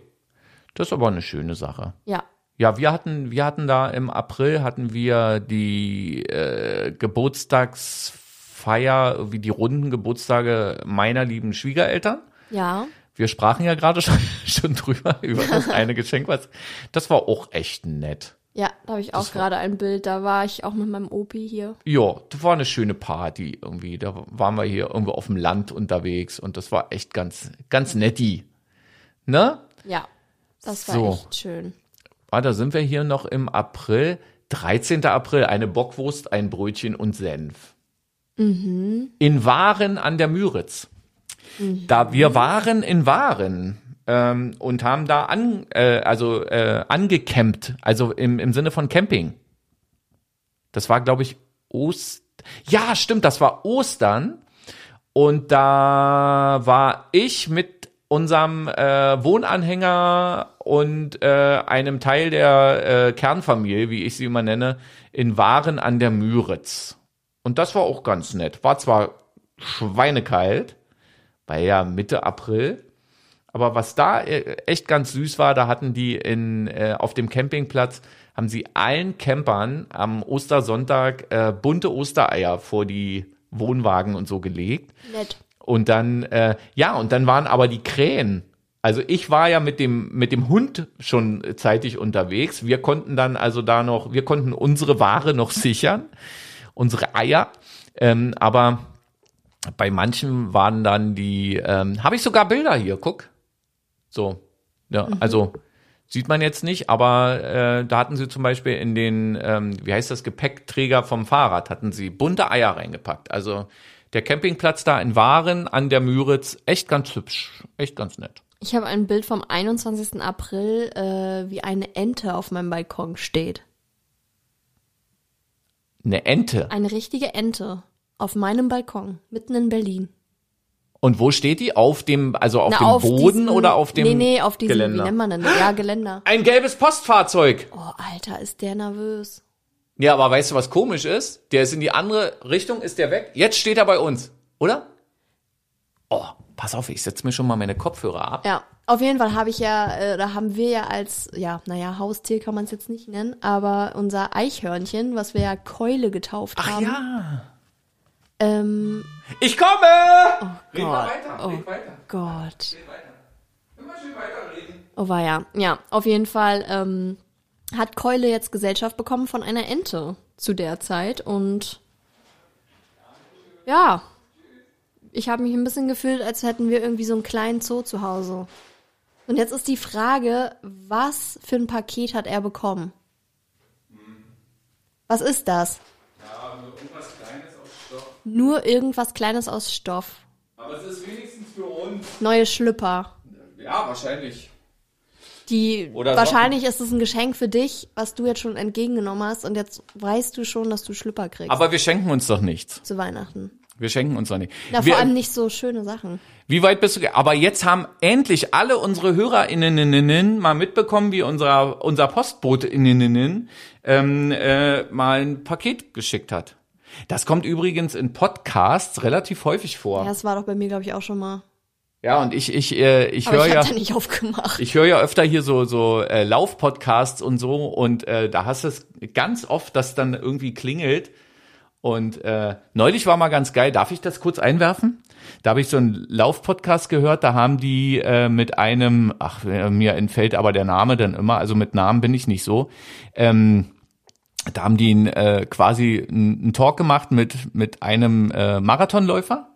Das ist aber eine schöne Sache. Ja. Ja, wir hatten, wir hatten da im April hatten wir die äh, Geburtstagsfeier, wie die runden Geburtstage meiner lieben Schwiegereltern. Ja. Wir sprachen ja gerade schon, schon drüber über das eine Geschenk, was das war auch echt nett. Ja, da habe ich auch gerade ein Bild. Da war ich auch mit meinem Opi hier. Ja, das war eine schöne Party irgendwie. Da waren wir hier irgendwo auf dem Land unterwegs und das war echt ganz, ganz netti. Ne? Ja. Das war So. echt schön. Ah, da sind wir hier noch im April. 13. April, eine Bockwurst, ein Brötchen und Senf. In Waren an der Müritz. Da wir waren in Waren ähm, und haben da an, äh, also äh, angecampt, also im, im Sinne von Camping. Das war, glaube ich, Ost. Ja, stimmt, das war Ostern. Und da war ich mit unserem äh, Wohnanhänger und äh, einem Teil der äh, Kernfamilie, wie ich sie immer nenne, in Waren an der Müritz. Und das war auch ganz nett. War zwar schweinekalt, war ja Mitte April, aber was da äh, echt ganz süß war, da hatten die in, äh, auf dem Campingplatz, haben sie allen Campern am Ostersonntag äh, bunte Ostereier vor die Wohnwagen und so gelegt. Nett. Und dann, äh, ja, und dann waren aber die Krähen. Also ich war ja mit dem, mit dem Hund schon zeitig unterwegs. Wir konnten dann also da noch, wir konnten unsere Ware noch sichern, unsere Eier. Ähm, aber bei manchen waren dann die, ähm, habe ich sogar Bilder hier, guck. So, ja, also sieht man jetzt nicht, aber äh, da hatten sie zum Beispiel in den, ähm, wie heißt das, Gepäckträger vom Fahrrad, hatten sie bunte Eier reingepackt. Also der Campingplatz da in Waren an der Müritz, echt ganz hübsch, echt ganz nett. Ich habe ein Bild vom 21. April, äh, wie eine Ente auf meinem Balkon steht. Eine Ente. Eine richtige Ente auf meinem Balkon, mitten in Berlin. Und wo steht die? Auf dem, also auf Na, dem auf Boden diesen- oder auf dem Nee, nee, auf diesem, Geländer? wie nennt man denn? Ja, Geländer. Ein gelbes Postfahrzeug. Oh, Alter, ist der nervös. Ja, aber weißt du, was komisch ist? Der ist in die andere Richtung, ist der weg. Jetzt steht er bei uns, oder? Oh, pass auf, ich setze mir schon mal meine Kopfhörer ab. Ja, auf jeden Fall habe ich ja, äh, da haben wir ja als, ja, naja, Haustier kann man es jetzt nicht nennen, aber unser Eichhörnchen, was wir ja Keule getauft haben. ja. Ähm, Ich komme! red mal Gott. weiter, Oh. red weiter, Gott. red weiter. Immer schön weiterreden. Oh war ja. Ja, auf jeden Fall ähm, hat Keule jetzt Gesellschaft bekommen von einer Ente zu der Zeit und ja, ich habe mich ein bisschen gefühlt, als hätten wir irgendwie so einen kleinen Zoo zu Hause. Und jetzt ist die Frage, was für ein Paket hat er bekommen? Was ist das? Ja, nur irgendwas Kleines aus Stoff. Nur irgendwas Kleines aus Stoff. Aber es ist wenigstens für uns. Neue Schlüpper. Ja, wahrscheinlich. Die Oder wahrscheinlich ist es ein Geschenk für dich, was du jetzt schon entgegengenommen hast und jetzt weißt du schon, dass du Schlüpper kriegst Aber wir schenken uns doch nichts. zu Weihnachten. Wir schenken uns doch nicht. Na, wir, vor allem nicht so schöne Sachen. Wie weit bist du? Aber jetzt haben endlich alle unsere HörerInnen mal mitbekommen, wie unser, unser PostbotInnen ähm, äh, mal ein Paket geschickt hat. Das kommt übrigens in Podcasts relativ häufig vor. Ja, das war doch bei mir, glaube ich, auch schon mal. Und ich, ich, äh, ich höre ja. Ich höre ja öfter hier so so äh, Laufpodcasts und so und äh, da hast du es ganz oft, dass dann irgendwie klingelt und äh, neulich war mal ganz geil. Darf ich das kurz einwerfen? Da habe ich so einen Laufpodcast gehört. Da haben die äh, mit einem, ach mir entfällt aber der Name dann immer. Also mit Namen bin ich nicht so. Ähm, Da haben die äh, quasi einen Talk gemacht mit, mit einem äh, Marathonläufer.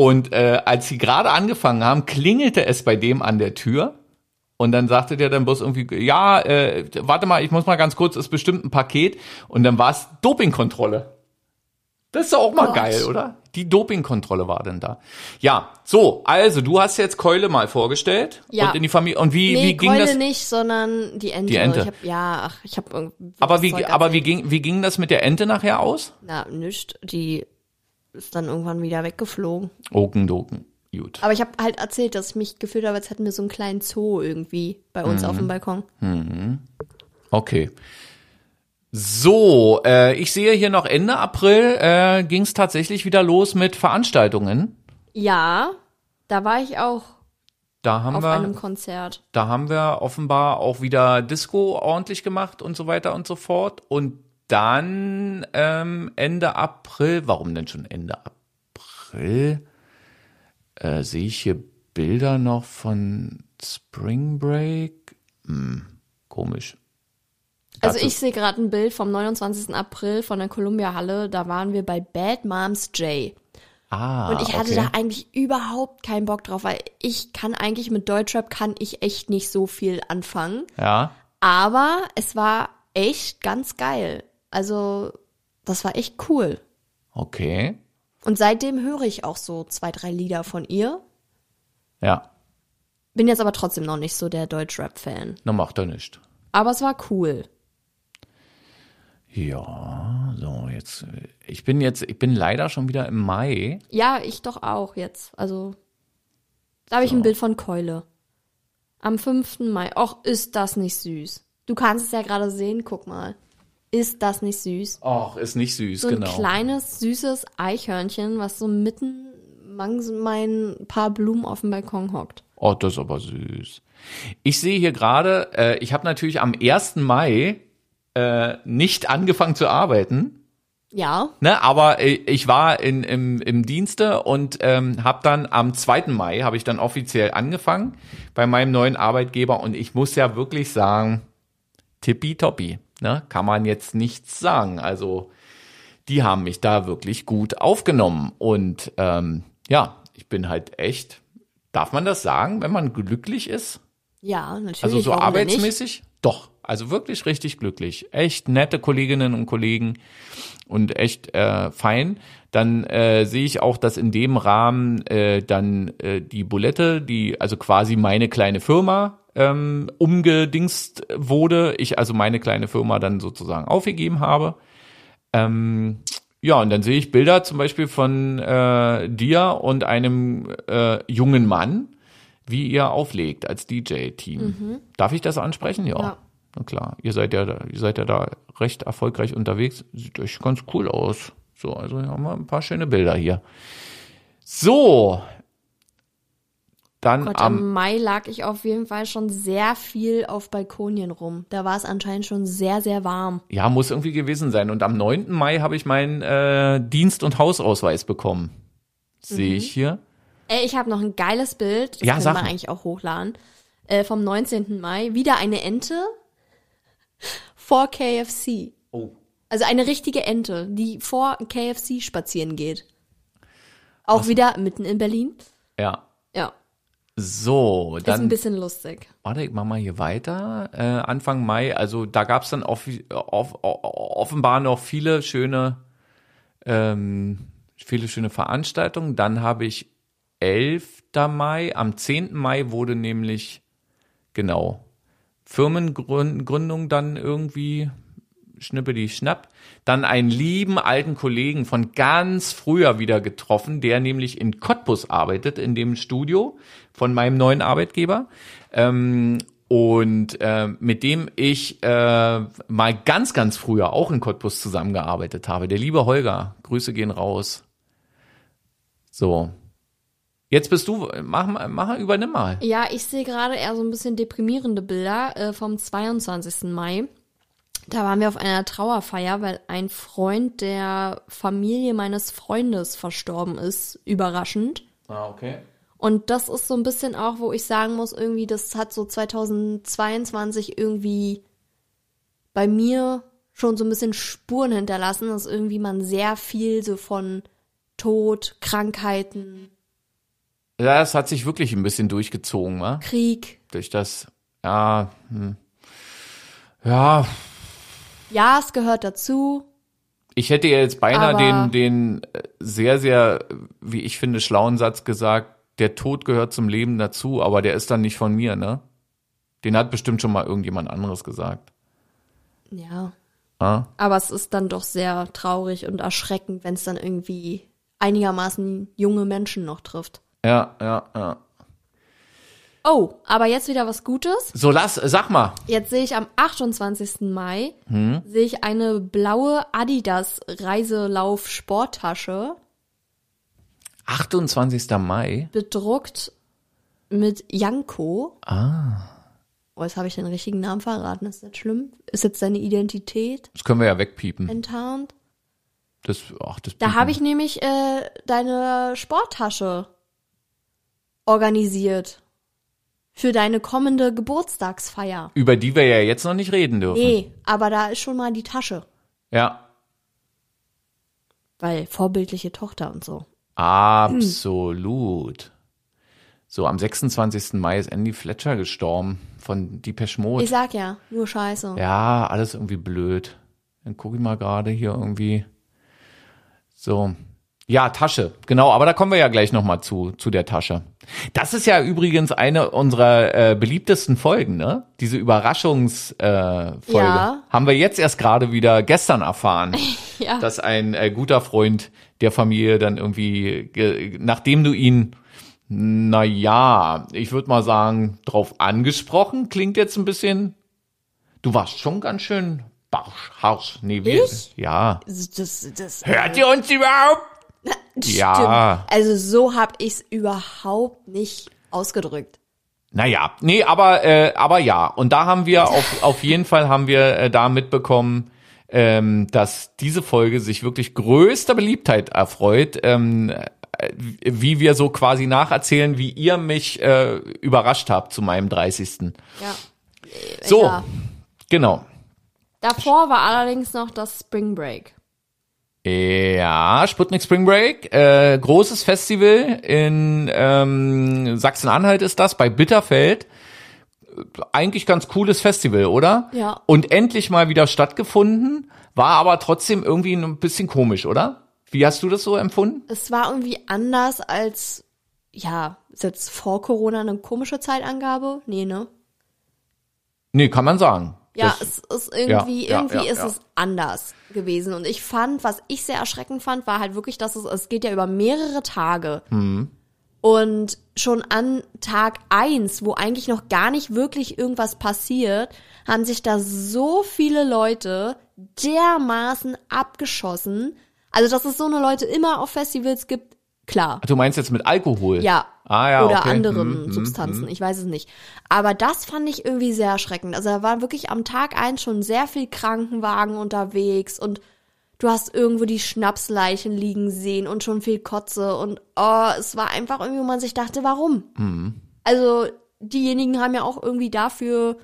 Und äh, als sie gerade angefangen haben, klingelte es bei dem an der Tür. Und dann sagte der dann bloß irgendwie, ja, äh, warte mal, ich muss mal ganz kurz, ist bestimmt ein Paket. Und dann war es Dopingkontrolle. Das ist doch auch mal Gott. geil, oder? Die Dopingkontrolle war denn da. Ja, so, also du hast jetzt Keule mal vorgestellt Ja. und in die Familie und wie Nee, wie ging Keule das? nicht, sondern die Ente. Die Ente. Ich hab, ja, ach, ich habe irgendwie. Aber wie aber wie ging wie ging das mit der Ente nachher aus? Na, nischt. Die ist dann irgendwann wieder weggeflogen. Okendoken. Gut. Aber ich habe halt erzählt, dass ich mich gefühlt habe, als hätten wir so einen kleinen Zoo irgendwie bei uns auf dem Mhm. Balkon. Okay. So, äh, ich sehe hier noch Ende April äh, ging es tatsächlich wieder los mit Veranstaltungen. Ja, da war ich auch Da haben auf wir einem Konzert. Da haben wir offenbar auch wieder Disco ordentlich gemacht und so weiter und so fort. Und dann ähm, Ende April, warum denn schon Ende April? Äh, sehe ich hier Bilder noch von Spring Break? Hm, komisch. Also ich sehe gerade ein Bild vom 29. April von der Columbia Halle. Da waren wir bei Bad Moms J. Ah, Und ich hatte okay. da eigentlich überhaupt keinen Bock drauf, weil ich kann eigentlich mit Deutschrap kann ich echt nicht so viel anfangen. Ja, Aber es war echt ganz geil. Also das war echt cool. okay. Und seitdem höre ich auch so zwei, drei Lieder von ihr. Ja, Bin jetzt aber trotzdem noch nicht so der Deutschrap-Fan. na macht er nicht. Aber es war cool. Ja, so jetzt. Ich bin jetzt, ich bin leider schon wieder im Mai. Ja, ich doch auch jetzt. Also, da habe ich ein Bild von Keule. Am 5. Mai. Och, ist das nicht süß. Du kannst es ja gerade sehen, guck mal. Ist das nicht süß? Och, ist nicht süß, So ein genau. kleines, süßes Eichhörnchen, was so mitten mein paar Blumen auf dem Balkon hockt. Oh, das ist aber süß. Ich sehe hier gerade, äh, ich habe natürlich am 1. Mai äh, nicht angefangen zu arbeiten, Ja, ne, aber äh, ich war in, im, im Dienste und ähm, habe dann am 2. Mai, habe ich dann offiziell angefangen bei meinem neuen Arbeitgeber und ich muss ja wirklich sagen, tippitoppi, ne, kann man jetzt nichts sagen. Also die haben mich da wirklich gut aufgenommen und ähm, ja, ich bin halt echt, darf man das sagen, wenn man glücklich ist? ja, natürlich. Also so arbeitsmäßig? Doch, also wirklich richtig glücklich. Echt nette Kolleginnen und Kollegen und echt äh, fein. Dann äh, sehe ich auch, dass in dem Rahmen äh, dann äh, die Bulette, die also quasi meine kleine Firma ähm, umgedingst wurde, ich also meine kleine Firma dann sozusagen aufgegeben habe. Ähm, ja, und dann sehe ich Bilder zum Beispiel von äh, dir und einem äh, jungen Mann, wie ihr auflegt als DJ-Team. Darf ich das ansprechen? Ja. Mhm. Ja. Na klar, ihr seid ja da, ihr seid ja da recht erfolgreich unterwegs. Sieht euch ganz cool aus. So, also haben wir ein paar schöne Bilder hier. So. Dann Gott, am, am Mai lag ich auf jeden Fall schon sehr viel auf Balkonien rum. Da war es anscheinend schon sehr, sehr warm. ja, muss irgendwie gewesen sein. Und am 9. Mai habe ich meinen äh, Dienst- und Hausausweis bekommen. Sehe ich hier. Ey, ich habe noch ein geiles Bild. Das Ja, können sag wir eigentlich auch hochladen. Äh, vom 19. Mai. Wieder eine Ente vor KFC. Oh. Also eine richtige Ente, die vor KFC spazieren geht. Auch wieder mitten in Berlin. Ja. Ja, So, ist ein dann bisschen lustig. Warte, ich mach mal hier weiter. Äh, Anfang Mai, also da gab's dann off off offenbar noch viele schöne, ähm, viele schöne Veranstaltungen. Dann habe ich 11. Mai, am 10. Mai wurde nämlich, genau, Firmengründung dann irgendwie schnippeli schnapp. Dann einen lieben alten Kollegen von ganz früher wieder getroffen, der nämlich in Cottbus arbeitet, in dem Studio von meinem neuen Arbeitgeber. Ähm, und äh, mit dem ich äh, mal ganz, ganz früher auch in Cottbus zusammengearbeitet habe. Der liebe Holger, Grüße gehen raus. So. Jetzt bist du, mach, mal- mach, übernimm mal. Ja, ich sehe gerade eher so ein bisschen deprimierende Bilder äh, vom 22. Mai. Da waren wir auf einer Trauerfeier, weil ein Freund der Familie meines Freundes verstorben ist, überraschend. Ah, okay. Und das ist so ein bisschen auch, wo ich sagen muss, irgendwie, das hat so 2022 irgendwie bei mir schon so ein bisschen Spuren hinterlassen, dass irgendwie man sehr viel so von Tod, Krankheiten, Ja, es hat sich wirklich ein bisschen durchgezogen, wa? Krieg. Durch das, ja, hm. ja, Ja, es gehört dazu. ich hätte ja jetzt beinahe den, den sehr, sehr, wie ich finde, schlauen Satz gesagt, der Tod gehört zum Leben dazu, aber der ist dann nicht von mir, ne? Den hat bestimmt schon mal irgendjemand anderes gesagt. Ja. Ah? Aber es ist dann doch sehr traurig und erschreckend, wenn es dann irgendwie einigermaßen junge Menschen noch trifft. Ja, ja, ja. Oh, aber jetzt wieder was Gutes. So, lass, sag mal. Jetzt sehe ich am 28. Mai Hm? sehe ich eine blaue Adidas Reiselauf Sporttasche 28. Mai. bedruckt mit Janko. Ah. Oh, jetzt habe ich den richtigen Namen verraten. Ist das schlimm? Ist jetzt seine Identität Das können wir ja wegpiepen. enttarnt? Das, ach, das Da habe ich nämlich äh, deine Sporttasche organisiert. Für deine kommende Geburtstagsfeier. Über die wir ja jetzt noch nicht reden dürfen. Nee, aber da ist schon mal die Tasche. Ja. Weil vorbildliche Tochter und so. Absolut. So, am 26. Mai ist Andy Fletcher gestorben von Depeche Mode. Ich sag ja, nur Scheiße. Ja, alles irgendwie blöd. Dann gucke ich mal gerade hier irgendwie. So. Ja, Tasche. Genau, aber da kommen wir ja gleich nochmal zu, zu der Tasche. Das ist ja übrigens eine unserer äh, beliebtesten Folgen, ne? Diese Überraschungsfolge. Äh, Folge. Ja. Haben wir jetzt erst gerade wieder gestern erfahren, Ja. dass ein äh, guter Freund der Familie dann irgendwie, ge- nachdem du ihn, na ja, ich würde mal sagen, drauf angesprochen, klingt jetzt ein bisschen Du warst schon ganz schön barsch, harsch. Nee, wir, Ich? Ja. Das, das, das, Hört ihr uns überhaupt? Ja. Stimmt. Also so habe ich es überhaupt nicht ausgedrückt. Naja, nee, aber, äh, aber ja. Und da haben wir auf, auf jeden Fall haben wir äh, da mitbekommen, ähm, dass diese Folge sich wirklich größter Beliebtheit erfreut. Ähm, äh, wie wir so quasi nacherzählen, wie ihr mich äh, überrascht habt zu meinem 30. Ja. So, Ja. genau. Davor war allerdings noch das Spring Break. Ja, Sputnik Spring Break, äh, großes Festival in ähm, Sachsen-Anhalt ist das, bei Bitterfeld. Eigentlich ganz cooles Festival, oder? Ja. Und endlich mal wieder stattgefunden, war aber trotzdem irgendwie ein bisschen komisch, oder? Wie hast du das so empfunden? Es war irgendwie anders als, ja, ist jetzt vor Corona eine komische Zeitangabe? Nee, ne? Nee, kann man sagen. Ja, Das- es ist irgendwie, ja, irgendwie ja, ist ja. es anders gewesen. Und ich fand, was ich sehr erschreckend fand, war halt wirklich, dass es, es geht ja über mehrere Tage. Mhm. Und schon an Tag eins, wo eigentlich noch gar nicht wirklich irgendwas passiert, haben sich da so viele Leute dermaßen abgeschossen. Also, dass es so eine Leute immer auf Festivals gibt, klar. du meinst jetzt mit Alkohol? Ja. Ah, ja, Oder okay. anderen Hm, hm, Substanzen, ich weiß es nicht. Aber das fand ich irgendwie sehr erschreckend. Also da war wirklich am Tag eins schon sehr viel Krankenwagen unterwegs und du hast irgendwo die Schnapsleichen liegen sehen und schon viel Kotze und oh, es war einfach irgendwie, wo man sich dachte, warum? Mhm. Also diejenigen haben ja auch irgendwie dafür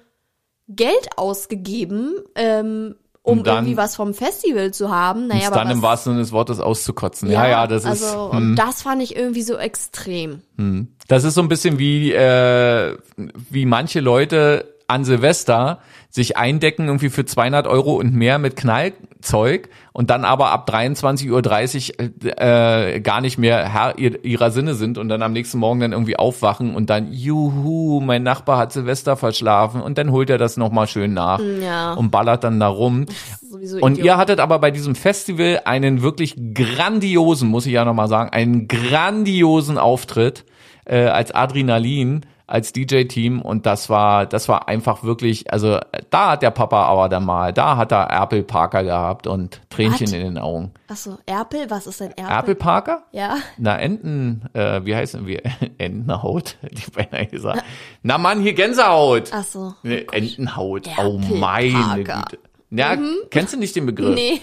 Geld ausgegeben, ähm, um Um dann- irgendwie was vom Festival zu haben. Naja, aber dann im was, wahrsten Sinne des Wortes auszukotzen. Ja, ja, das also, ist. und hm. das fand ich irgendwie so extrem. Das ist so ein bisschen wie, äh, wie manche Leute an Silvester sich eindecken irgendwie für 200 Euro und mehr mit Knallzeug und dann aber ab 23.30 Uhr äh, gar nicht mehr Herr ihr- ihrer Sinne sind und dann am nächsten Morgen dann irgendwie aufwachen und dann, juhu, mein Nachbar hat Silvester verschlafen und dann holt er das nochmal schön nach Ja. und ballert dann da rum. Und ihr hattet aber bei diesem Festival einen wirklich grandiosen, muss ich ja nochmal sagen, einen grandiosen Auftritt äh, als Adrenalin, als DJ-Team und das war, das war einfach wirklich, also da hat der Papa aber dann mal, da hat er Erpel Parker gehabt und Tränchen What? in den Augen. Achso, Erpel, was ist denn Erpel? Erpel Parker? Ja. Na, Enten, äh, wie heißen wir? Entenhaut, hätte ich beinahe gesagt. Na Mann, hier Gänsehaut. Achso. Ne, Entenhaut. Oh Erpel meine Parker. Güte. Ja, kennst du nicht den Begriff? Nee.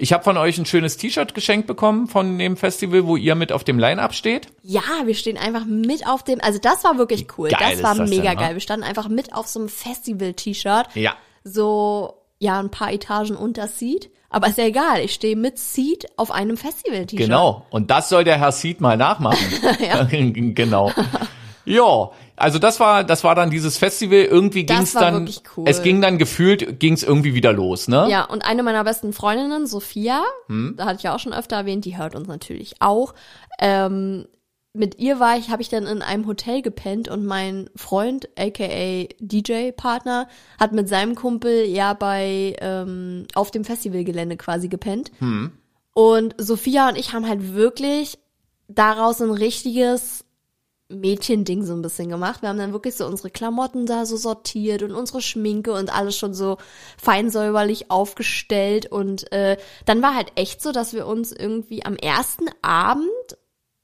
Ich habe von euch ein schönes T-Shirt geschenkt bekommen von dem Festival, wo ihr mit auf dem Line-Up steht. Ja, wir stehen einfach mit auf dem, also das war wirklich cool. Geil das war das mega denn, ne? geil. Wir standen einfach mit auf so einem Festival-T-Shirt. Ja. So ja ein paar Etagen unter Seed. Aber ist ja egal, ich stehe mit Seed auf einem Festival-T-Shirt. Genau. Und das soll der Herr Seed mal nachmachen. genau. Ja, also das war, das war dann dieses Festival. Irgendwie ging's war dann, cool. es ging dann gefühlt, ging's irgendwie wieder los, ne? Ja, und eine meiner besten Freundinnen, Sophia, Hm? da hatte ich ja auch schon öfter erwähnt, die hört uns natürlich auch. Ähm, mit ihr war ich, habe ich dann in einem Hotel gepennt und mein Freund, aka DJ-Partner, hat mit seinem Kumpel ja bei ähm, auf dem Festivalgelände quasi gepennt. Hm. Und Sophia und ich haben halt wirklich daraus ein richtiges Mädchending so ein bisschen gemacht. Wir haben dann wirklich so unsere Klamotten da so sortiert und unsere Schminke und alles schon so fein säuberlich aufgestellt. Und äh, dann war halt echt so, dass wir uns irgendwie am ersten Abend,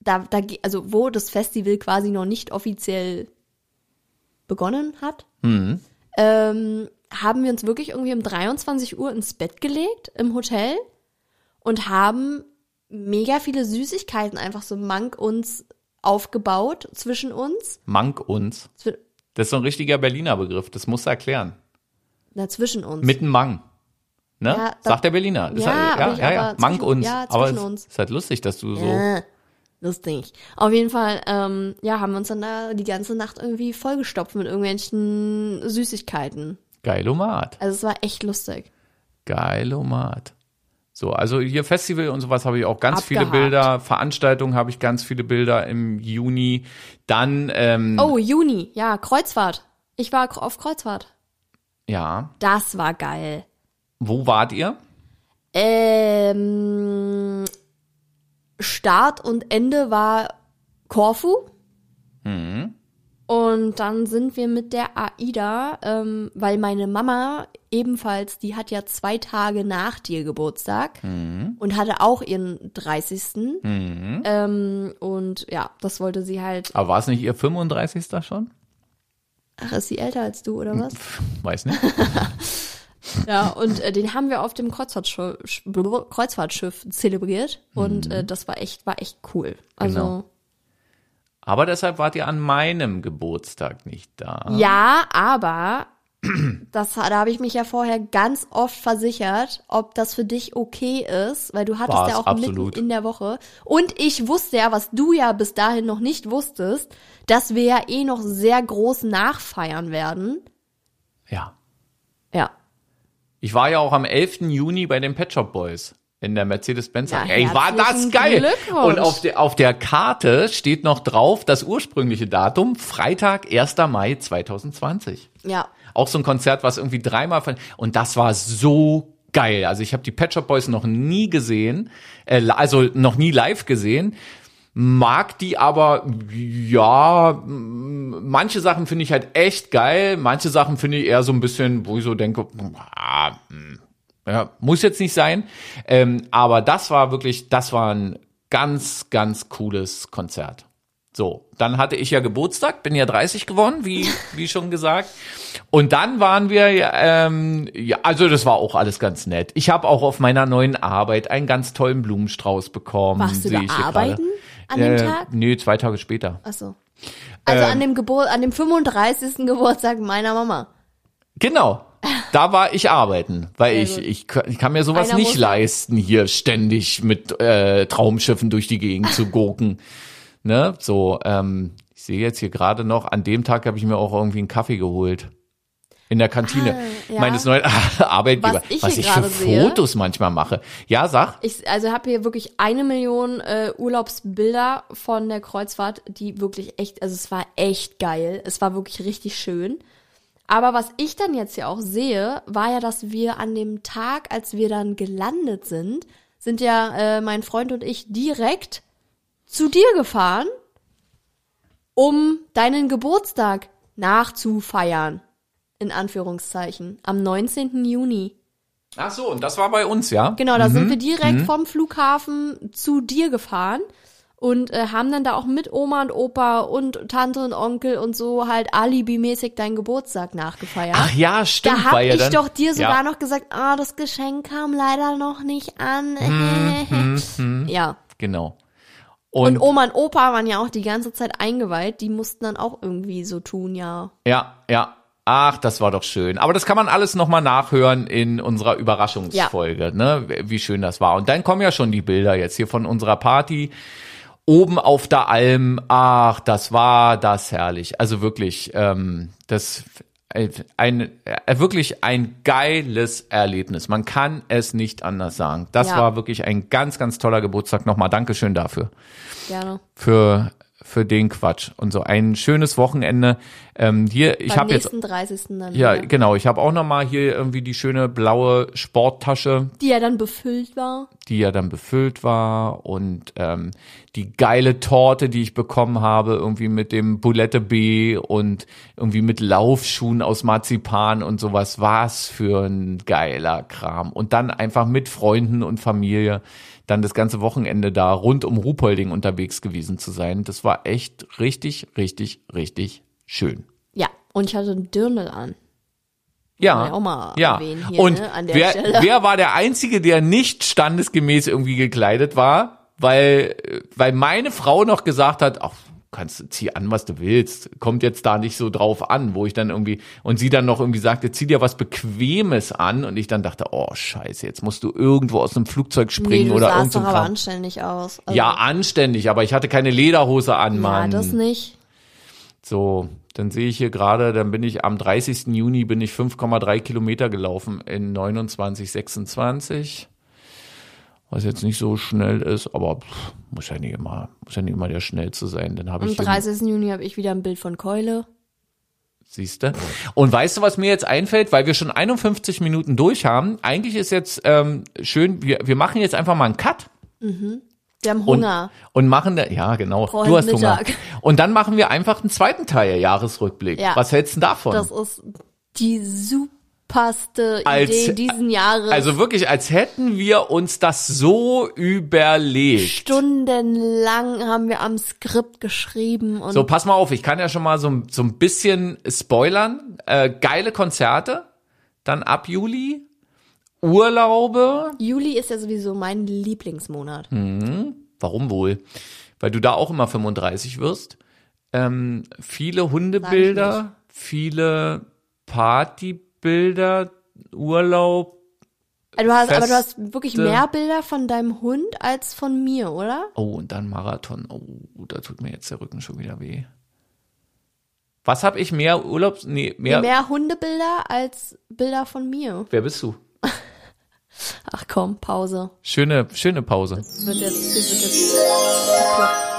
da, da, also wo das Festival quasi noch nicht offiziell begonnen hat, ähm, haben wir uns wirklich irgendwie um 23 Uhr ins Bett gelegt im Hotel und haben mega viele Süßigkeiten einfach so mank uns aufgebaut zwischen uns. Mank uns. Zwi- Das ist so ein richtiger Berliner Begriff, das musst du erklären. Na, zwischen uns. Mit einem Mang. Ne? Ja, Sagt der Berliner. Ist Ja, halt, ja, ja, ja. Mank zwischen- uns. ja, aber uns. ist halt lustig, dass du so. Äh, lustig. Auf jeden Fall, ähm, ja, haben wir uns dann da die ganze Nacht irgendwie vollgestopft mit irgendwelchen Süßigkeiten. Geilomat. Also es war echt lustig. Geilomat. So, also hier Festival und sowas habe ich auch ganz viele Abgehakt. Bilder. Veranstaltungen habe ich ganz viele Bilder im Juni. Dann, ähm, Oh, Juni, ja, Kreuzfahrt. Ich war auf Kreuzfahrt. ja, Das war geil. wo wart ihr? Ähm, Start und Ende war Korfu. Und dann sind wir mit der AIDA, ähm, weil meine Mama ebenfalls, die hat ja zwei Tage nach dir Geburtstag und hatte auch ihren 30. Ähm, und ja, das wollte sie halt. Aber war es nicht ihr 35. schon? Ach, ist sie älter als du oder was? Weiß nicht. Ja, und äh, den haben wir auf dem Kreuzfahrtschiff, Sch- Kreuzfahrtschiff zelebriert und äh, das war echt, war echt cool. Also Genau. Aber deshalb wart ihr an meinem Geburtstag nicht da. ja, aber das, da habe ich mich ja vorher ganz oft versichert, ob das für dich okay ist, weil du hattest War's, ja auch absolut. mitten in der Woche. Und ich wusste ja, was du ja bis dahin noch nicht wusstest, dass wir ja eh noch sehr groß nachfeiern werden. Ja. Ja. Ich war ja auch am 11. Juni bei den Pet Shop Boys in der Mercedes-Benz. Ja, Ey, war das geil! Und auf der, auf der Karte steht noch drauf das ursprüngliche Datum, Freitag, 1. Mai 2020. Ja. Auch so ein Konzert, was irgendwie dreimal von, und das war so geil. Also ich habe die Pet Shop Boys noch nie gesehen, äh, also noch nie live gesehen. Mag die aber, ja, manche Sachen finde ich halt echt geil, manche Sachen finde ich eher so ein bisschen, wo ich so denke, ah, hm, ja, muss jetzt nicht sein. Ähm, aber das war wirklich, das war ein ganz, ganz cooles Konzert. So, dann hatte ich ja Geburtstag, bin ja 30 geworden, wie, wie schon gesagt. Und dann waren wir, ähm, ja, also das war auch alles ganz nett. Ich habe auch auf meiner neuen Arbeit einen ganz tollen Blumenstrauß bekommen. Warst du da arbeiten an dem Äh, Tag? Nee, zwei Tage später. Ach so. Also Ähm. an dem Geburt, an dem 35. Geburtstag meiner Mama. Genau. Da war ich arbeiten, weil ich, ich, kann- ich kann mir sowas Einer nicht leisten, hier ständig mit äh, Traumschiffen durch die Gegend zu gurken. Ne? So, ähm, ich sehe jetzt hier gerade noch, an dem Tag habe ich mir auch irgendwie einen Kaffee geholt. In der Kantine Ah, ja. meines neuen Arbeitgebers. Was ich was ich für gerade sehe- Fotos manchmal mache. Ja, sag. Ich also habe hier wirklich eine Million äh, Urlaubsbilder von der Kreuzfahrt, die wirklich echt, also es war echt geil. Es war wirklich richtig schön. Aber was ich dann jetzt ja auch sehe, war ja, dass wir an dem Tag, als wir dann gelandet sind, sind ja äh, mein Freund und ich direkt zu dir gefahren, um deinen Geburtstag nachzufeiern. In Anführungszeichen. Am 19. Juni. Ach so, und das war bei uns, ja? Genau, da sind wir direkt vom Flughafen zu dir gefahren und äh, haben dann da auch mit Oma und Opa und Tante und Onkel und so halt alibimäßig deinen Geburtstag nachgefeiert. Ach ja, stimmt. da hab war ja ich dann, doch dir sogar ja. noch gesagt, ah, das Geschenk kam leider noch nicht an. ja. Genau. Und Und, Oma und Opa waren ja auch die ganze Zeit eingeweiht, die mussten dann auch irgendwie so tun, ja. ja, ja. Ach, das war doch schön. Aber das kann man alles nochmal nachhören in unserer Überraschungsfolge, ne? Wie schön das war. Und dann kommen ja schon die Bilder jetzt hier von unserer Party. Oben auf der Alm, ach, das war das herrlich. Also wirklich, ähm, das ein äh, wirklich ein geiles Erlebnis. Man kann es nicht anders sagen. Das Ja. war wirklich ein ganz, ganz toller Geburtstag. Nochmal Dankeschön dafür Gerne. für für den Quatsch und so ein schönes Wochenende. Ähm, hier, ich habe jetzt nächsten 30. dann ja wieder. genau, ich habe auch noch mal hier irgendwie die schöne blaue Sporttasche, Die ja dann befüllt war. die ja dann befüllt war und ähm, die geile Torte, die ich bekommen habe, irgendwie mit dem Boulette B und irgendwie mit Laufschuhen aus Marzipan und sowas. Was für ein geiler Kram. Und dann einfach mit Freunden und Familie dann das ganze Wochenende da rund um Ruhpolding unterwegs gewesen zu sein. Das war echt richtig, richtig, richtig schön. Ja, und ich hatte einen Dirndl an. Ja, ja. erwähnen hier, und ne, an der wer, wer war der Einzige, der nicht standesgemäß irgendwie gekleidet war? Weil, weil meine Frau noch gesagt hat, ach, kannst zieh an, was du willst. Kommt jetzt da nicht so drauf an, wo ich dann irgendwie, und sie dann noch irgendwie sagte, zieh dir was Bequemes an. Und ich dann dachte, oh, scheiße, jetzt musst du irgendwo aus einem Flugzeug Nee, springen du oder sahst irgend so doch aber Kram. anständig aus. Also, Ja, anständig, aber ich hatte keine Lederhose an, ja, Mann. das nicht. So, dann sehe ich hier gerade, dann bin ich am 30. Juni bin ich 5,3 Kilometer gelaufen in 29, 26. Was jetzt nicht so schnell ist, aber pff, muss ja nicht immer, muss ja nicht immer der schnellste sein. Dann habe Am ich, hier- 30. Juni habe ich wieder ein Bild von Keule. siehste. Und weißt du, was mir jetzt einfällt, weil wir schon 51 Minuten durch haben? Eigentlich ist jetzt ähm, schön, wir, wir machen jetzt einfach mal einen Cut. Wir haben Und, Hunger. und machen da, ja genau, Brauchen du hast Hunger. Mittag. Und dann machen wir einfach einen zweiten Teil, Jahresrückblick. Ja. Was hältst du davon? Das ist die superste Als- Idee diesen Jahres. Also wirklich, als hätten wir uns das so überlegt. Stundenlang haben wir am Skript geschrieben und So, pass mal auf, ich kann ja schon mal so, so ein bisschen spoilern. Äh, geile Konzerte, dann ab Juli, Urlaube. Juli ist ja sowieso mein Lieblingsmonat. Hm. Warum wohl? Weil du da auch immer 35 wirst. Ähm, viele Hundebilder, viele Partybilder, Urlaub. Also Du hast, aber du hast wirklich mehr Bilder von deinem Hund als von mir, oder? Oh, und dann Marathon. Oh, da tut mir jetzt der Rücken schon wieder weh. Was habe ich mehr Urlaubs? Nee, mehr. Mehr Hundebilder als Bilder von mir. Wer bist du? Ach komm, Pause. Schöne, schöne Pause. Das wird jetzt, das wird jetzt.